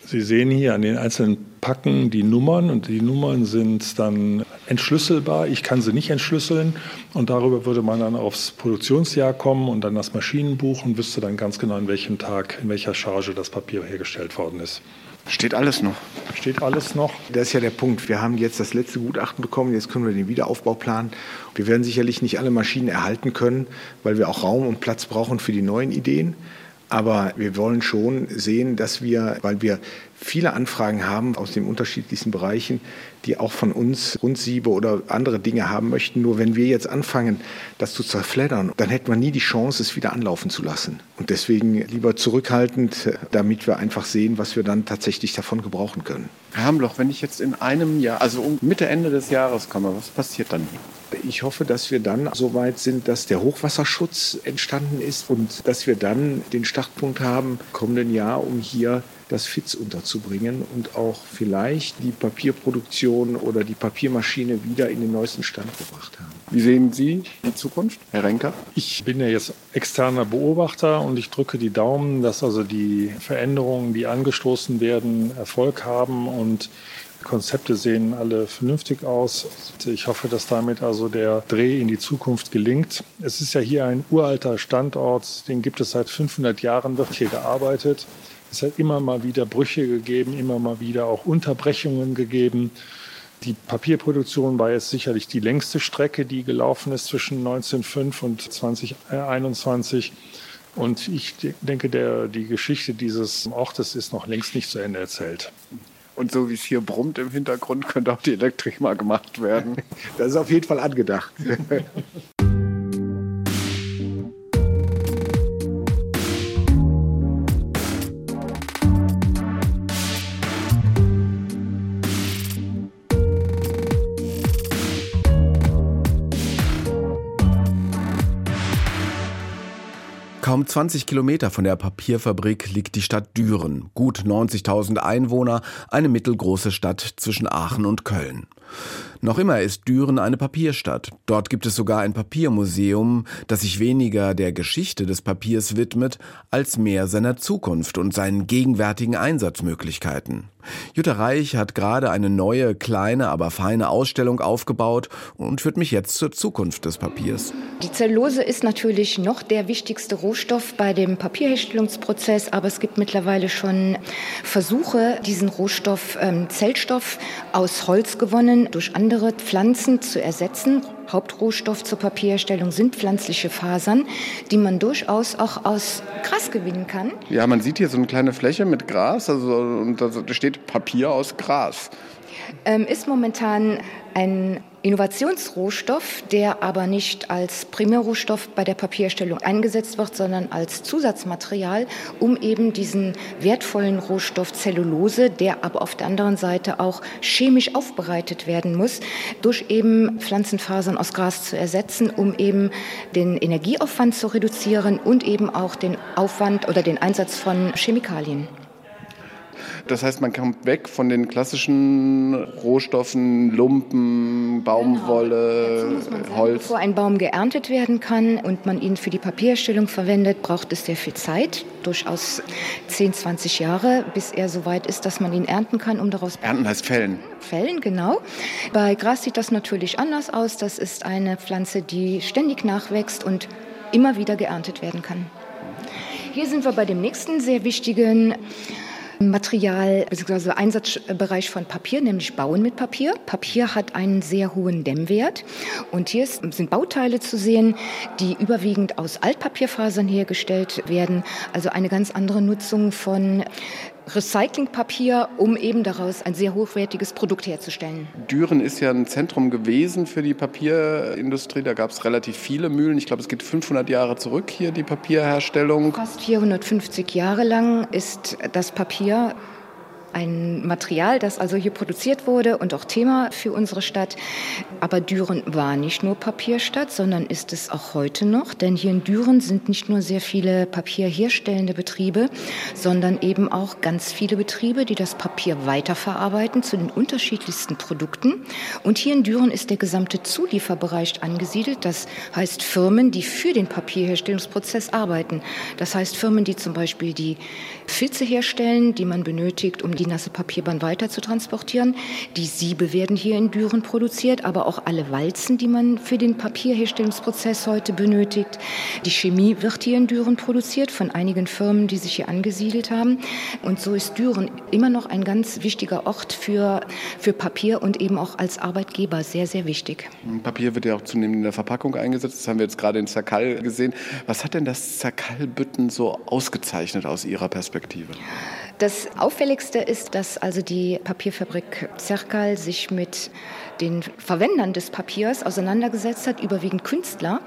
Sie sehen hier an den einzelnen Packen die Nummern und die Nummern sind dann entschlüsselbar. Ich kann sie nicht entschlüsseln und darüber würde man dann aufs Produktionsjahr kommen und dann das Maschinenbuch und wüsste dann ganz genau, in welchem Tag, in welcher Charge das Papier hergestellt worden ist. Steht alles noch. Steht alles noch. Das ist ja der Punkt. Wir haben jetzt das letzte Gutachten bekommen, jetzt können wir den Wiederaufbau planen. Wir werden sicherlich nicht alle Maschinen erhalten können, weil wir auch Raum und Platz brauchen für die neuen Ideen. Aber wir wollen schon sehen, dass wir, weil wir viele Anfragen haben aus den unterschiedlichsten Bereichen, die auch von uns Rundsiebe oder andere Dinge haben möchten. Nur wenn wir jetzt anfangen, das zu zerfleddern, dann hätten wir nie die Chance, es wieder anlaufen zu lassen. Und deswegen lieber zurückhaltend, damit wir einfach sehen, was wir dann tatsächlich davon gebrauchen können. Herr Hamloch, wenn ich jetzt in einem Jahr, also Mitte, Ende des Jahres komme, was passiert dann hier? Ich hoffe, dass wir dann so weit sind, dass der Hochwasserschutz entstanden ist und dass wir dann den Startpunkt haben kommenden Jahr, um hier das FITS unterzubringen und auch vielleicht die Papierproduktion oder die Papiermaschine wieder in den neuesten Stand gebracht haben. Wie sehen Sie die Zukunft, Herr Renker? Ich bin ja jetzt externer Beobachter und ich drücke die Daumen, dass also die Veränderungen, die angestoßen werden, Erfolg haben und Konzepte sehen alle vernünftig aus. Ich hoffe, dass damit also der Dreh in die Zukunft gelingt. Es ist ja hier ein uralter Standort, den gibt es seit 500 Jahren, wird hier gearbeitet. Es hat immer mal wieder Brüche gegeben, immer mal wieder auch Unterbrechungen gegeben. Die Papierproduktion war jetzt sicherlich die längste Strecke, die gelaufen ist zwischen 1905 und 2021. Und ich denke, der, die Geschichte dieses Ortes ist noch längst nicht zu Ende erzählt. Und so wie es hier brummt im Hintergrund, könnte auch die Elektrik mal gemacht werden. Das ist auf jeden Fall angedacht. Kaum 20 Kilometer von der Papierfabrik liegt die Stadt Düren, gut 90.000 Einwohner, eine mittelgroße Stadt zwischen Aachen und Köln. Noch immer ist Düren eine Papierstadt. Dort gibt es sogar ein Papiermuseum, das sich weniger der Geschichte des Papiers widmet, als mehr seiner Zukunft und seinen gegenwärtigen Einsatzmöglichkeiten. Jutta Reich hat gerade eine neue, kleine, aber feine Ausstellung aufgebaut und führt mich jetzt zur Zukunft des Papiers. Die Zellulose ist natürlich noch der wichtigste Rohstoff bei dem Papierherstellungsprozess, aber es gibt mittlerweile schon Versuche, diesen Rohstoff ähm, Zellstoff aus Holz gewonnen durch andere Pflanzen zu ersetzen. Hauptrohstoff zur Papierherstellung sind pflanzliche Fasern, die man durchaus auch aus Gras gewinnen kann. Ja, man sieht hier so eine kleine Fläche mit Gras, also und da steht Papier aus Gras. Ähm, ist momentan ein Innovationsrohstoff, der aber nicht als Primärrohstoff bei der Papierstellung eingesetzt wird, sondern als Zusatzmaterial, um eben diesen wertvollen Rohstoff Zellulose, der aber auf der anderen Seite auch chemisch aufbereitet werden muss, durch eben Pflanzenfasern aus Gras zu ersetzen, um eben den Energieaufwand zu reduzieren und eben auch den Aufwand oder den Einsatz von Chemikalien. Das heißt, man kommt weg von den klassischen Rohstoffen, Lumpen, Baumwolle, genau. Holz. Bevor ein Baum geerntet werden kann und man ihn für die Papierstellung verwendet, braucht es sehr viel Zeit, durchaus 10, 20 Jahre, bis er so weit ist, dass man ihn ernten kann, um daraus... Ernten heißt Fällen. Fällen, genau. Bei Gras sieht das natürlich anders aus. Das ist eine Pflanze, die ständig nachwächst und immer wieder geerntet werden kann. Hier sind wir bei dem nächsten sehr wichtigen Material bzw. Einsatzbereich von Papier, nämlich Bauen mit Papier. Papier hat einen sehr hohen Dämmwert und hier sind Bauteile zu sehen, die überwiegend aus Altpapierfasern hergestellt werden, also eine ganz andere Nutzung von Recyclingpapier, um eben daraus ein sehr hochwertiges Produkt herzustellen. Düren ist ja ein Zentrum gewesen für die Papierindustrie. Da gab es relativ viele Mühlen. Ich glaube, es geht 500 Jahre zurück hier, die Papierherstellung. Fast 450 Jahre lang ist das Papier ein Material, das also hier produziert wurde und auch Thema für unsere Stadt. Aber Düren war nicht nur Papierstadt, sondern ist es auch heute noch. Denn hier in Düren sind nicht nur sehr viele papierherstellende Betriebe, sondern eben auch ganz viele Betriebe, die das Papier weiterverarbeiten zu den unterschiedlichsten Produkten. Und hier in Düren ist der gesamte Zulieferbereich angesiedelt. Das heißt Firmen, die für den Papierherstellungsprozess arbeiten. Das heißt Firmen, die zum Beispiel die Filze herstellen, die man benötigt, um die die nasse Papierbahn weiter zu transportieren. Die Siebe werden hier in Düren produziert, aber auch alle Walzen, die man für den Papierherstellungsprozess heute benötigt. Die Chemie wird hier in Düren produziert von einigen Firmen, die sich hier angesiedelt haben. Und so ist Düren immer noch ein ganz wichtiger Ort für, für Papier und eben auch als Arbeitgeber sehr, sehr wichtig. Papier wird ja auch zunehmend in der Verpackung eingesetzt. Das haben wir jetzt gerade in Zerkall gesehen. Was hat denn das Zerkallbütten so ausgezeichnet aus Ihrer Perspektive? Das Auffälligste ist, dass also die Papierfabrik Zerkal sich mit den Verwendern des Papiers auseinandergesetzt hat, überwiegend Künstler,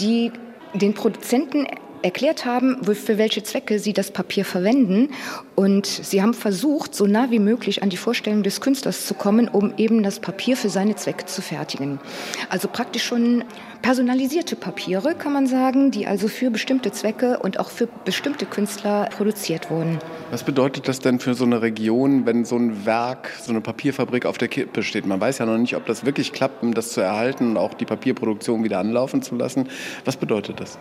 die den Produzenten erklärt haben, für welche Zwecke sie das Papier verwenden. Und sie haben versucht, so nah wie möglich an die Vorstellung des Künstlers zu kommen, um eben das Papier für seine Zwecke zu fertigen. Also praktisch schon personalisierte Papiere, kann man sagen, die also für bestimmte Zwecke und auch für bestimmte Künstler produziert wurden. Was bedeutet das denn für so eine Region, wenn so ein Werk, so eine Papierfabrik auf der Kippe steht? Man weiß ja noch nicht, ob das wirklich klappt, um das zu erhalten und auch die Papierproduktion wieder anlaufen zu lassen. Was bedeutet das?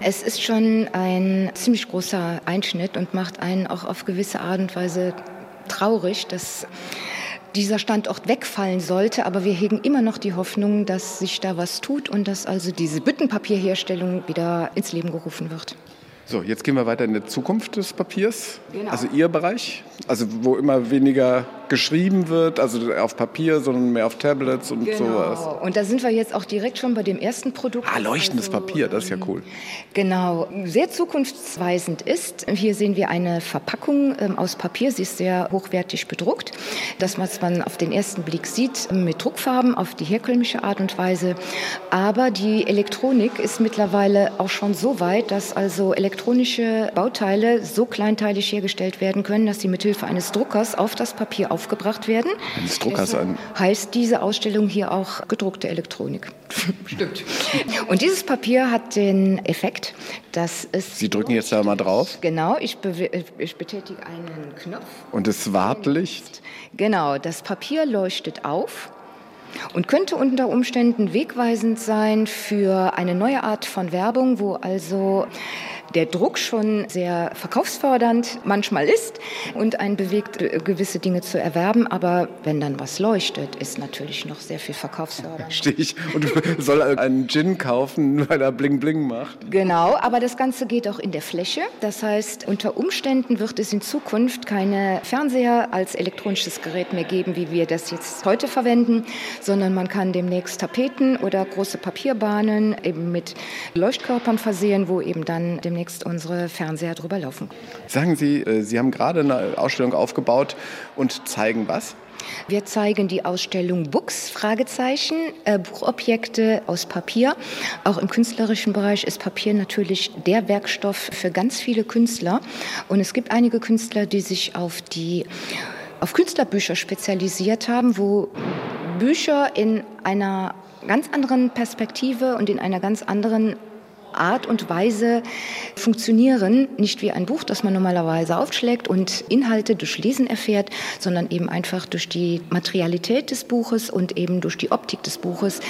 Es ist schon ein ziemlich großer Einschnitt und macht einen auch auf gewisse Art und Weise traurig, dass dieser Standort wegfallen sollte. Aber wir hegen immer noch die Hoffnung, dass sich da was tut und dass also diese Büttenpapierherstellung wieder ins Leben gerufen wird. So, jetzt gehen wir weiter in die Zukunft des Papiers. Genau. Also Ihr Bereich, also wo immer weniger geschrieben wird, also auf Papier, sondern mehr auf Tablets und genau. sowas. Und da sind wir jetzt auch direkt schon bei dem ersten Produkt. Ah, leuchtendes also, Papier, das ist ja cool. Genau, sehr zukunftsweisend ist. Hier sehen wir eine Verpackung ähm, aus Papier. Sie ist sehr hochwertig bedruckt. Das, was man auf den ersten Blick sieht, mit Druckfarben auf die herkömmliche Art und Weise. Aber die Elektronik ist mittlerweile auch schon so weit, dass also elektronische Bauteile so kleinteilig hergestellt werden können, dass sie mithilfe eines Druckers auf das Papier aufgebracht werden. Eines Druckers an. Heißt diese Ausstellung hier auch gedruckte Elektronik. Stimmt. Und dieses Papier hat den Effekt, dass es. Sie drücken jetzt da mal drauf. Genau, ich, ich betätige einen Knopf. Und es Wartlicht? Genau, das Papier leuchtet auf und könnte unter Umständen wegweisend sein für eine neue Art von Werbung, wo also der Druck schon sehr verkaufsfördernd manchmal ist und einen bewegt, gewisse Dinge zu erwerben. Aber wenn dann was leuchtet, ist natürlich noch sehr viel verkaufsfördernd. Stehe ich und soll einen Gin kaufen, weil er Bling Bling macht. Genau, aber das Ganze geht auch in der Fläche. Das heißt, unter Umständen wird es in Zukunft keine Fernseher als elektronisches Gerät mehr geben, wie wir das jetzt heute verwenden, sondern man kann demnächst Tapeten oder große Papierbahnen eben mit Leuchtkörpern versehen, wo eben dann demnächst demnächst unsere Fernseher drüber laufen. Sagen Sie, äh, Sie haben gerade eine Ausstellung aufgebaut und zeigen was? Wir zeigen die Ausstellung Books, Fragezeichen, äh, Buchobjekte aus Papier. Auch im künstlerischen Bereich ist Papier natürlich der Werkstoff für ganz viele Künstler. Und es gibt einige Künstler, die sich auf die auf Künstlerbücher spezialisiert haben, wo Bücher in einer ganz anderen Perspektive und in einer ganz anderen Art und Weise funktionieren, nicht wie ein Buch, das man normalerweise aufschlägt und Inhalte durch Lesen erfährt, sondern eben einfach durch die Materialität des Buches und eben durch die Optik des Buches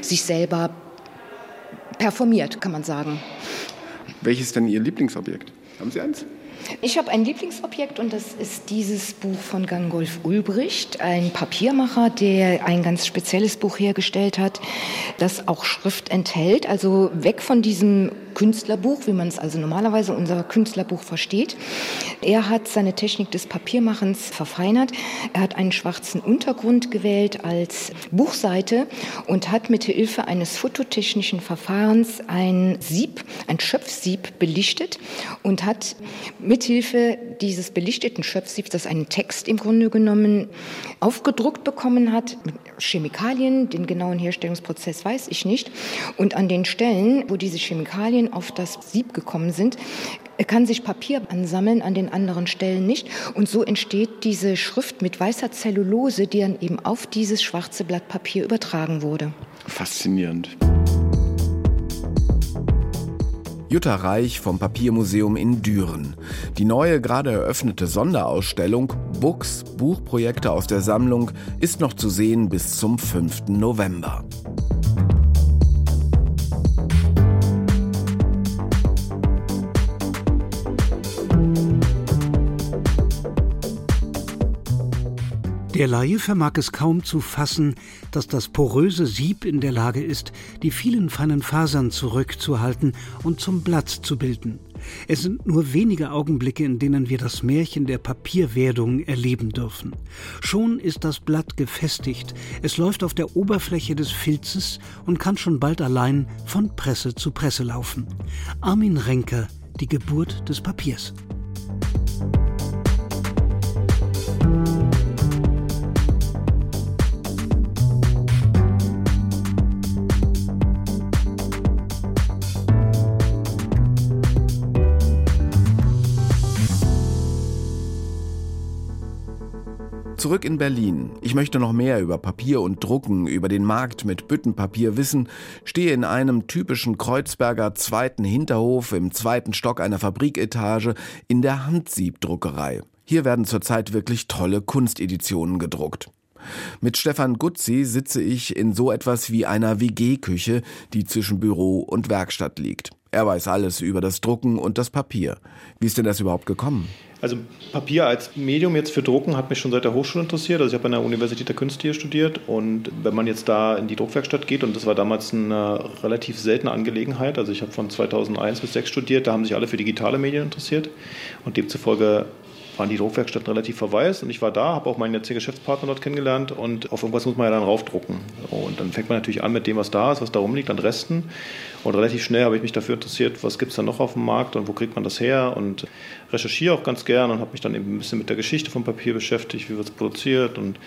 sich selber performiert, kann man sagen. Welches ist denn Ihr Lieblingsobjekt? Haben Sie eins? Ich habe ein Lieblingsobjekt und das ist dieses Buch von Gangolf Ulbricht, ein Papiermacher, der ein ganz spezielles Buch hergestellt hat, das auch Schrift enthält. Also weg von diesem Künstlerbuch, wie man es also normalerweise unser Künstlerbuch versteht. Er hat seine Technik des Papiermachens verfeinert. Er hat einen schwarzen Untergrund gewählt als Buchseite und hat mit Hilfe eines fototechnischen Verfahrens ein Sieb, ein Schöpfsieb belichtet und hat mithilfe dieses belichteten Schöpfsiebs, das einen Text im Grunde genommen aufgedruckt bekommen hat, mit Chemikalien, den genauen Herstellungsprozess weiß ich nicht. Und an den Stellen, wo diese Chemikalien auf das Sieb gekommen sind, kann sich Papier ansammeln, an den anderen Stellen nicht. Und so entsteht diese Schrift mit weißer Zellulose, die dann eben auf dieses schwarze Blatt Papier übertragen wurde. Faszinierend. Jutta Reich vom Papiermuseum in Düren. Die neue, gerade eröffnete Sonderausstellung Books, Buchprojekte aus der Sammlung ist noch zu sehen bis zum 5. November. Der Laie vermag es kaum zu fassen, dass das poröse Sieb in der Lage ist, die vielen feinen Fasern zurückzuhalten und zum Blatt zu bilden. Es sind nur wenige Augenblicke, in denen wir das Märchen der Papierwerdung erleben dürfen. Schon ist das Blatt gefestigt, es läuft auf der Oberfläche des Filzes und kann schon bald allein von Presse zu Presse laufen. Armin Renker, die Geburt des Papiers. Zurück in Berlin. Ich möchte noch mehr über Papier und Drucken, über den Markt mit Büttenpapier wissen, stehe in einem typischen Kreuzberger zweiten Hinterhof im zweiten Stock einer Fabriketage in der Handsiebdruckerei. Hier werden zurzeit wirklich tolle Kunsteditionen gedruckt. Mit Stefan Gutzi sitze ich in so etwas wie einer WG-Küche, die zwischen Büro und Werkstatt liegt. Er weiß alles über das Drucken und das Papier. Wie ist denn das überhaupt gekommen? Also Papier als Medium jetzt für Drucken hat mich schon seit der Hochschule interessiert. Also ich habe an der Universität der Künste hier studiert und wenn man jetzt da in die Druckwerkstatt geht und das war damals eine relativ seltene Angelegenheit. Also ich habe von 2001 bis 2006 studiert, da haben sich alle für digitale Medien interessiert und demzufolge waren die Druckwerkstätten relativ verwaist und ich war da, habe auch meinen jetzigen Geschäftspartner dort kennengelernt und auf irgendwas muss man ja dann raufdrucken. Und dann fängt man natürlich an mit dem, was da ist, was da rumliegt, an Resten. Und relativ schnell habe ich mich dafür interessiert, was gibt es da noch auf dem Markt und wo kriegt man das her und recherchiere auch ganz gern und habe mich dann eben ein bisschen mit der Geschichte vom Papier beschäftigt, wie wird es produziert. Und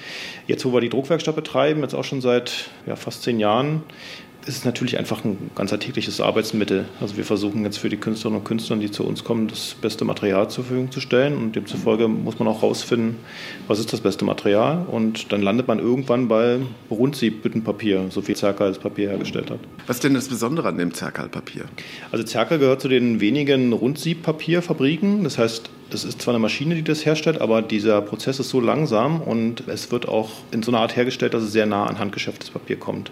jetzt, wo wir die Druckwerkstatt betreiben, jetzt auch schon seit ja, fast zehn Jahren, ist es natürlich einfach ein ganz alltägliches Arbeitsmittel. Also wir versuchen jetzt für die Künstlerinnen und Künstler, die zu uns kommen, das beste Material zur Verfügung zu stellen. Und demzufolge muss man auch herausfinden, was ist das beste Material. Und dann landet man irgendwann bei Rundsiebbüttenpapier, so viel Zerkal als Papier hergestellt hat. Was ist denn das Besondere an dem Zerkalpapier? Also Zerkal gehört zu den wenigen Rundsiebpapierfabriken. Das heißt, das ist zwar eine Maschine, die das herstellt, aber dieser Prozess ist so langsam und es wird auch in so einer Art hergestellt, dass es sehr nah an handgeschäftes Papier kommt.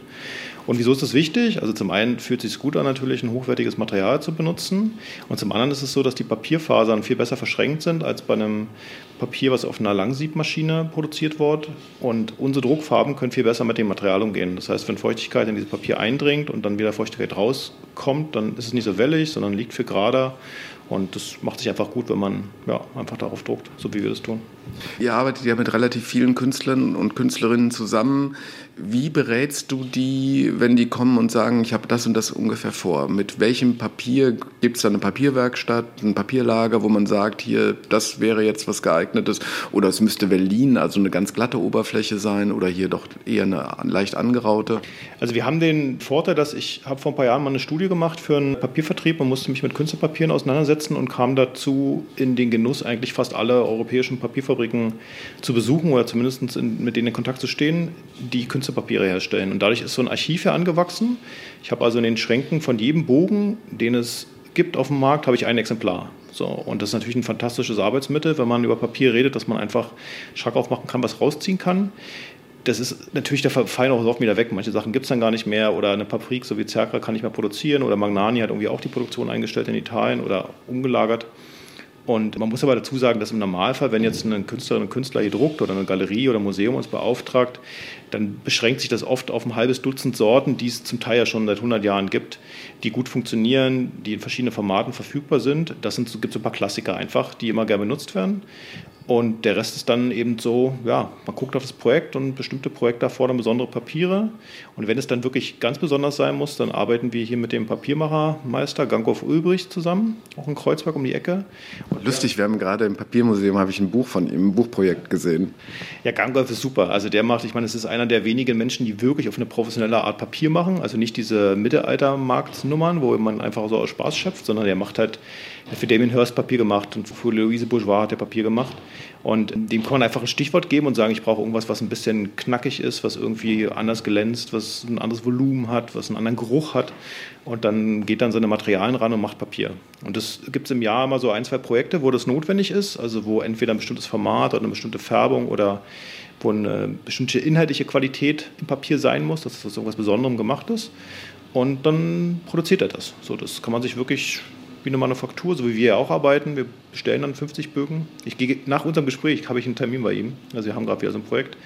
Und wieso ist das wichtig? Also zum einen fühlt es sich gut an, natürlich ein hochwertiges Material zu benutzen. Und zum anderen ist es so, dass die Papierfasern viel besser verschränkt sind als bei einem Papier, was auf einer Langsiebmaschine produziert wird. Und unsere Druckfarben können viel besser mit dem Material umgehen. Das heißt, wenn Feuchtigkeit in dieses Papier eindringt und dann wieder Feuchtigkeit rauskommt, dann ist es nicht so wellig, sondern liegt viel gerader. Und das macht sich einfach gut, wenn man ja, einfach darauf druckt, so wie wir das tun. Ihr arbeitet ja mit relativ vielen Künstlern und Künstlerinnen zusammen. Wie berätst du die, wenn die kommen und sagen, ich habe das und das ungefähr vor? Mit welchem Papier gibt es da eine Papierwerkstatt, ein Papierlager, wo man sagt, hier, das wäre jetzt was geeignetes? Oder es müsste Berlin, also eine ganz glatte Oberfläche sein oder hier doch eher eine leicht angeraute? Also wir haben den Vorteil, dass ich habe vor ein paar Jahren mal eine Studie gemacht für einen Papiervertrieb und musste mich mit Künstlerpapieren auseinandersetzen und kam dazu in den Genuss, eigentlich fast alle europäischen Papierfabriken zu besuchen oder zumindest in, mit denen in Kontakt zu stehen, die Künstler Künstlerpapiere herstellen. Und dadurch ist so ein Archiv herangewachsen. Ich habe also in den Schränken von jedem Bogen, den es gibt auf dem Markt, habe ich ein Exemplar. So, und das ist natürlich ein fantastisches Arbeitsmittel, wenn man über Papier redet, dass man einfach Schrack aufmachen kann, was rausziehen kann. Das ist natürlich der Fall auch oft wieder weg. Manche Sachen gibt es dann gar nicht mehr oder eine Fabrik, so wie Zerkra, kann nicht mehr produzieren oder Magnani hat irgendwie auch die Produktion eingestellt in Italien oder umgelagert. Und man muss aber dazu sagen, dass im Normalfall, wenn jetzt eine Künstlerin und Künstler hier druckt oder eine Galerie oder ein Museum uns beauftragt, dann beschränkt sich das oft auf ein halbes Dutzend Sorten, die es zum Teil ja schon seit 100 Jahren gibt, die gut funktionieren, die in verschiedenen Formaten verfügbar sind. Das sind, gibt so ein paar Klassiker einfach, die immer gerne benutzt werden. Und der Rest ist dann eben so, ja, man guckt auf das Projekt und bestimmte Projekte erfordern besondere Papiere. Und wenn es dann wirklich ganz besonders sein muss, dann arbeiten wir hier mit dem Papiermachermeister Ganghoff Ulbricht zusammen, auch in Kreuzberg um die Ecke. Und Lustig, wir haben gerade im Papiermuseum, habe ich ein Buch von ihm, ein Buchprojekt gesehen. Ja, Ganghoff ist super. Also der macht, ich meine, es ist einer der wenigen Menschen, die wirklich auf eine professionelle Art Papier machen. Also nicht diese Mittelaltermarktnummern, wo man einfach so aus Spaß schöpft, sondern der macht halt für Damien Hirst Papier gemacht und für Louise Bourgeois hat er Papier gemacht. Und dem kann man einfach ein Stichwort geben und sagen, ich brauche irgendwas, was ein bisschen knackig ist, was irgendwie anders glänzt, was ein anderes Volumen hat, was einen anderen Geruch hat. Und dann geht dann seine Materialien ran und macht Papier. Und das gibt es im Jahr immer so ein, zwei Projekte, wo das notwendig ist, also wo entweder ein bestimmtes Format oder eine bestimmte Färbung oder wo eine bestimmte inhaltliche Qualität im Papier sein muss, dass das irgendwas Besonderem gemacht ist. Und dann produziert er das. So, das kann man sich wirklich wie eine Manufaktur, so wie wir ja auch arbeiten. Wir bestellen dann 50 Bögen. Ich gehe nach unserem Gespräch habe ich einen Termin bei ihm. Also wir haben gerade wieder so ein Projekt.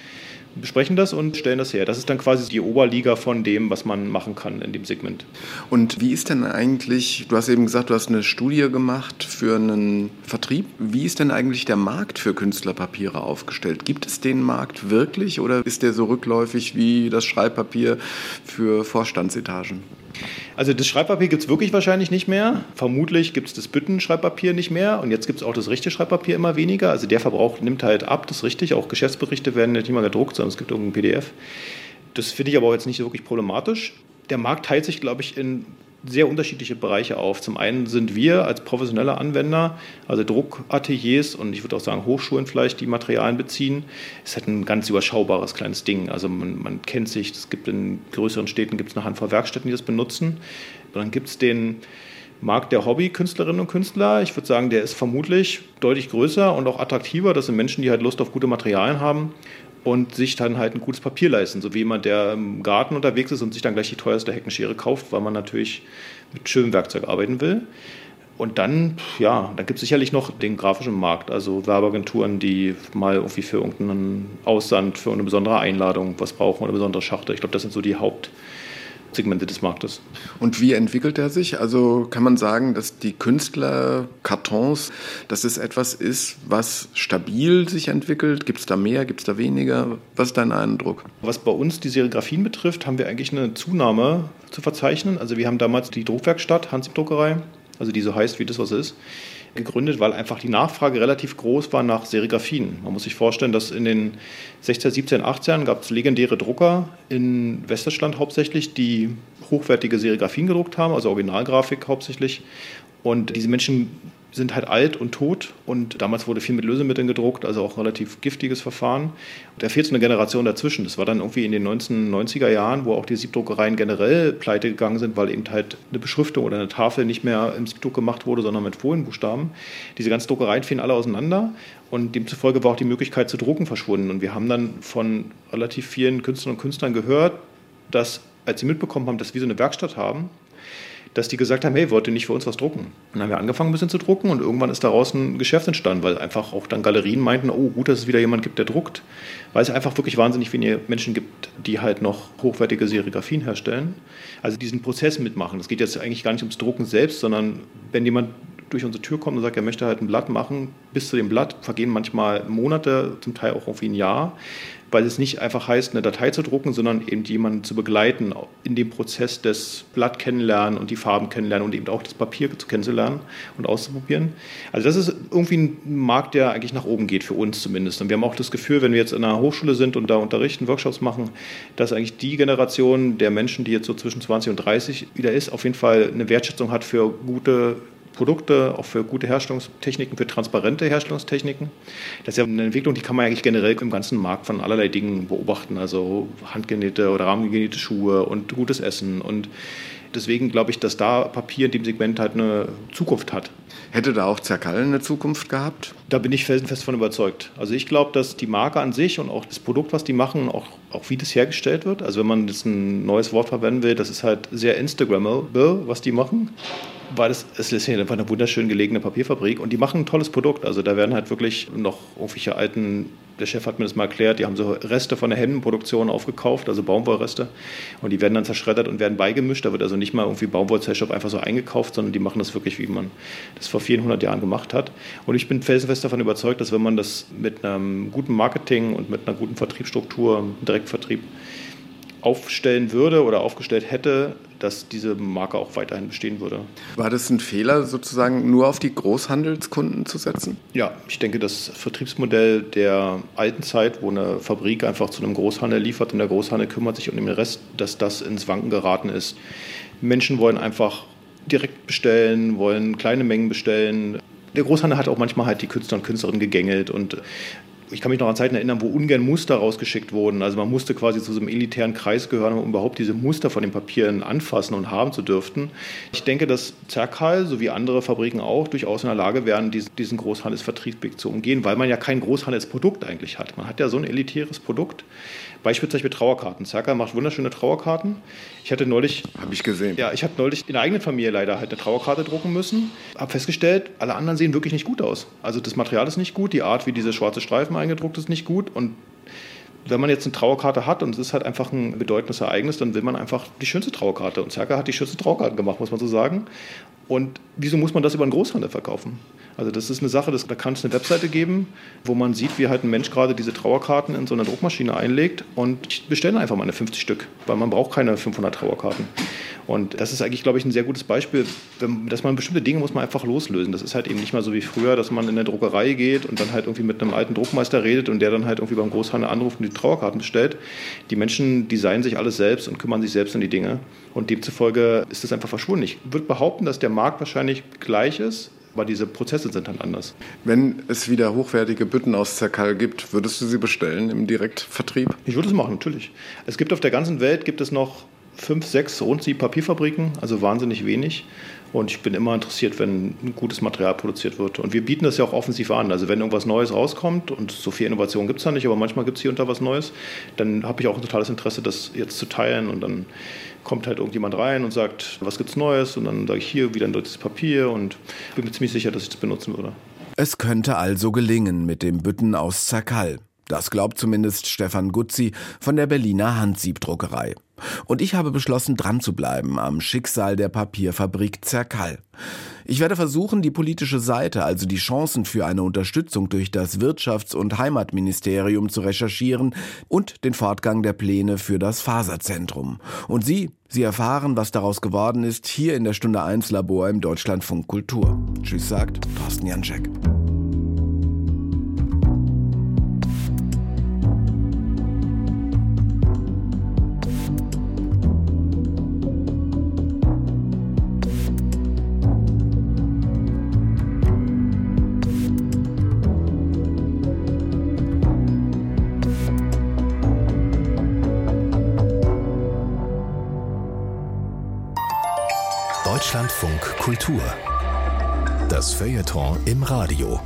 Wir besprechen das und stellen das her. Das ist dann quasi die Oberliga von dem, was man machen kann in dem Segment. Und wie ist denn eigentlich, du hast eben gesagt, du hast eine Studie gemacht für einen Vertrieb. Wie ist denn eigentlich der Markt für Künstlerpapiere aufgestellt? Gibt es den Markt wirklich oder ist der so rückläufig wie das Schreibpapier für Vorstandsetagen? Also das Schreibpapier gibt es wirklich wahrscheinlich nicht mehr. Vermutlich gibt es das Büttenschreibpapier nicht mehr. Und jetzt gibt es auch das richtige Schreibpapier immer weniger. Also der Verbrauch nimmt halt ab, das ist richtig. Auch Geschäftsberichte werden nicht mehr gedruckt, sondern es gibt irgendein PDF. Das finde ich aber auch jetzt nicht so wirklich problematisch. Der Markt teilt sich, glaube ich, in sehr unterschiedliche Bereiche auf. Zum einen sind wir als professionelle Anwender, also Druckateliers und ich würde auch sagen Hochschulen vielleicht, die Materialien beziehen, ist halt ein ganz überschaubares kleines Ding. Also man, man kennt sich, es gibt in größeren Städten gibt es eine Handvoll Werkstätten, die das benutzen. Und dann gibt es den Markt der Hobby-Künstlerinnen und Künstler. Ich würde sagen, der ist vermutlich deutlich größer und auch attraktiver. Das sind Menschen, die halt Lust auf gute Materialien haben und sich dann halt ein gutes Papier leisten. So wie jemand, der im Garten unterwegs ist und sich dann gleich die teuerste Heckenschere kauft, weil man natürlich mit schönem Werkzeug arbeiten will. Und dann, ja, dann gibt es sicherlich noch den grafischen Markt, also Werbeagenturen, die mal irgendwie für irgendeinen Aussand, für eine besondere Einladung was brauchen oder eine besondere Schachtel. Ich glaube, das sind so die Haupt, Segmente des Marktes. Und wie entwickelt er sich? Also kann man sagen, dass die Künstlerkartons, dass es etwas ist, was stabil sich entwickelt? Gibt es da mehr, gibt es da weniger? Was ist dein Eindruck? Was bei uns die Serigraphien betrifft, haben wir eigentlich eine Zunahme zu verzeichnen. Also wir haben damals die Druckwerkstatt, Hans-Druckerei, also die so heißt wie das, was ist gegründet, weil einfach die Nachfrage relativ groß war nach Serigraphien. Man muss sich vorstellen, dass in den 16, 17, 18 gab es legendäre Drucker in Westdeutschland hauptsächlich, die hochwertige Serigraphien gedruckt haben, also Originalgrafik hauptsächlich. Und diese Menschen sind halt alt und tot und damals wurde viel mit Lösemitteln gedruckt, also auch ein relativ giftiges Verfahren. Und da fehlt so eine Generation dazwischen. Das war dann irgendwie in den 1990er Jahren, wo auch die Siebdruckereien generell pleite gegangen sind, weil eben halt eine Beschriftung oder eine Tafel nicht mehr im Siebdruck gemacht wurde, sondern mit Folienbuchstaben. Diese ganzen Druckereien fielen alle auseinander und demzufolge war auch die Möglichkeit zu drucken verschwunden. Und wir haben dann von relativ vielen Künstlerinnen und Künstlern gehört, dass als sie mitbekommen haben, dass wir so eine Werkstatt haben, dass die gesagt haben, hey, wollt ihr nicht für uns was drucken? Und dann haben wir angefangen ein bisschen zu drucken und irgendwann ist daraus ein Geschäft entstanden, weil einfach auch dann Galerien meinten, oh gut, dass es wieder jemand gibt, der druckt, weil es einfach wirklich wahnsinnig wenige Menschen gibt, die halt noch hochwertige Serigraphien herstellen. Also diesen Prozess mitmachen. Es geht jetzt eigentlich gar nicht ums Drucken selbst, sondern wenn jemand durch unsere Tür kommt und sagt, er möchte halt ein Blatt machen, bis zu dem Blatt vergehen manchmal Monate, zum Teil auch irgendwie ein Jahr weil es nicht einfach heißt, eine Datei zu drucken, sondern eben jemanden zu begleiten in dem Prozess des Blatt kennenlernen und die Farben kennenlernen und eben auch das Papier kennenzulernen und auszuprobieren. Also das ist irgendwie ein Markt, der eigentlich nach oben geht, für uns zumindest. Und wir haben auch das Gefühl, wenn wir jetzt in einer Hochschule sind und da unterrichten, Workshops machen, dass eigentlich die Generation der Menschen, die jetzt so zwischen 20 und 30 wieder ist, auf jeden Fall eine Wertschätzung hat für gute Produkte, auch für gute Herstellungstechniken, für transparente Herstellungstechniken. Das ist ja eine Entwicklung, die kann man eigentlich generell im ganzen Markt von allerlei Dingen beobachten. Also handgenähte oder rahmengenähte Schuhe und gutes Essen. Und deswegen glaube ich, dass da Papier in dem Segment halt eine Zukunft hat. Hätte da auch Zerkall eine Zukunft gehabt? Da bin ich felsenfest von überzeugt. Also ich glaube, dass die Marke an sich und auch das Produkt, was die machen, auch, auch wie das hergestellt wird. Also wenn man jetzt ein neues Wort verwenden will, das ist halt sehr Instagrammable, was die machen weil es, ist hier einfach eine wunderschön gelegene Papierfabrik und die machen ein tolles Produkt. Also da werden halt wirklich noch irgendwelche alten, der Chef hat mir das mal erklärt, die haben so Reste von der Hemdenproduktion aufgekauft, also Baumwollreste und die werden dann zerschreddert und werden beigemischt. Da wird also nicht mal irgendwie Baumwollzellstoff einfach so eingekauft, sondern die machen das wirklich, wie man das vor 400 Jahren gemacht hat. Und ich bin felsenfest davon überzeugt, dass wenn man das mit einem guten Marketing und mit einer guten Vertriebsstruktur, Direktvertrieb aufstellen würde oder aufgestellt hätte, dass diese Marke auch weiterhin bestehen würde. War das ein Fehler, sozusagen nur auf die Großhandelskunden zu setzen? Ja, ich denke, das Vertriebsmodell der alten Zeit, wo eine Fabrik einfach zu einem Großhandel liefert und der Großhandel kümmert sich um den Rest, dass das ins Wanken geraten ist. Menschen wollen einfach direkt bestellen, wollen kleine Mengen bestellen. Der Großhandel hat auch manchmal halt die Künstler und Künstlerinnen gegängelt und ich kann mich noch an Zeiten erinnern, wo ungern Muster rausgeschickt wurden. Also man musste quasi zu so einem elitären Kreis gehören, um überhaupt diese Muster von den Papieren anfassen und haben zu dürften. Ich denke, dass Zerkal, so wie andere Fabriken auch, durchaus in der Lage wären, diesen Großhandelsvertriebsweg zu umgehen, weil man ja kein Großhandelsprodukt eigentlich hat. Man hat ja so ein elitäres Produkt. Beispielsweise mit Trauerkarten. Zerkal macht wunderschöne Trauerkarten. Ich hatte neulich. Habe ich gesehen. Ja, ich habe neulich in der eigenen Familie leider halt eine Trauerkarte drucken müssen. Habe festgestellt, alle anderen sehen wirklich nicht gut aus. Also das Material ist nicht gut, die Art, wie diese schwarze Streifen eingedruckt ist, nicht gut. Und wenn man jetzt eine Trauerkarte hat und es ist halt einfach ein bedeutendes Ereignis, dann will man einfach die schönste Trauerkarte. Und Zerka hat die schönste Trauerkarte gemacht, muss man so sagen. Und wieso muss man das über einen Großhandel verkaufen? Also das ist eine Sache, das, da kann es eine Webseite geben, wo man sieht, wie halt ein Mensch gerade diese Trauerkarten in so eine Druckmaschine einlegt und ich bestelle einfach meine 50 Stück, weil man braucht keine 500 Trauerkarten. Und das ist eigentlich, glaube ich, ein sehr gutes Beispiel, dass man bestimmte Dinge muss man einfach loslösen. Das ist halt eben nicht mal so wie früher, dass man in eine Druckerei geht und dann halt irgendwie mit einem alten Druckmeister redet und der dann halt irgendwie beim Großhandel anruft und die Trauerkarten bestellt. Die Menschen designen sich alles selbst und kümmern sich selbst um die Dinge. Und demzufolge ist das einfach verschwunden. Ich würde behaupten, dass der Markt wahrscheinlich gleich ist, aber diese Prozesse sind dann anders. Wenn es wieder hochwertige Bütten aus Zerkal gibt, würdest du sie bestellen im Direktvertrieb? Ich würde es machen, natürlich. Es gibt auf der ganzen Welt gibt es noch fünf, sechs Rundsieb-Papierfabriken, also wahnsinnig wenig. Und ich bin immer interessiert, wenn gutes Material produziert wird. Und wir bieten das ja auch offensiv an. Also wenn irgendwas Neues rauskommt, und so viel Innovation gibt es da nicht, aber manchmal gibt es hier und da was Neues, dann habe ich auch ein totales Interesse, das jetzt zu teilen. Und dann kommt halt irgendjemand rein und sagt, was gibt es Neues? Und dann sage ich hier wieder ein deutsches Papier und bin mir ziemlich sicher, dass ich das benutzen würde. Es könnte also gelingen mit dem Bütten aus Zerkall. Das glaubt zumindest Stefan Gutzi von der Berliner Handsiebdruckerei. Und ich habe beschlossen, dran zu bleiben am Schicksal der Papierfabrik Zerkall. Ich werde versuchen, die politische Seite, also die Chancen für eine Unterstützung durch das Wirtschafts- und Heimatministerium zu recherchieren und den Fortgang der Pläne für das Faserzentrum. Und Sie, Sie erfahren, was daraus geworden ist, hier in der Stunde 1 Labor im Deutschlandfunk Kultur. Tschüss sagt Thorsten Janczek. Deutschlandfunk Kultur. Das Feuilleton im Radio.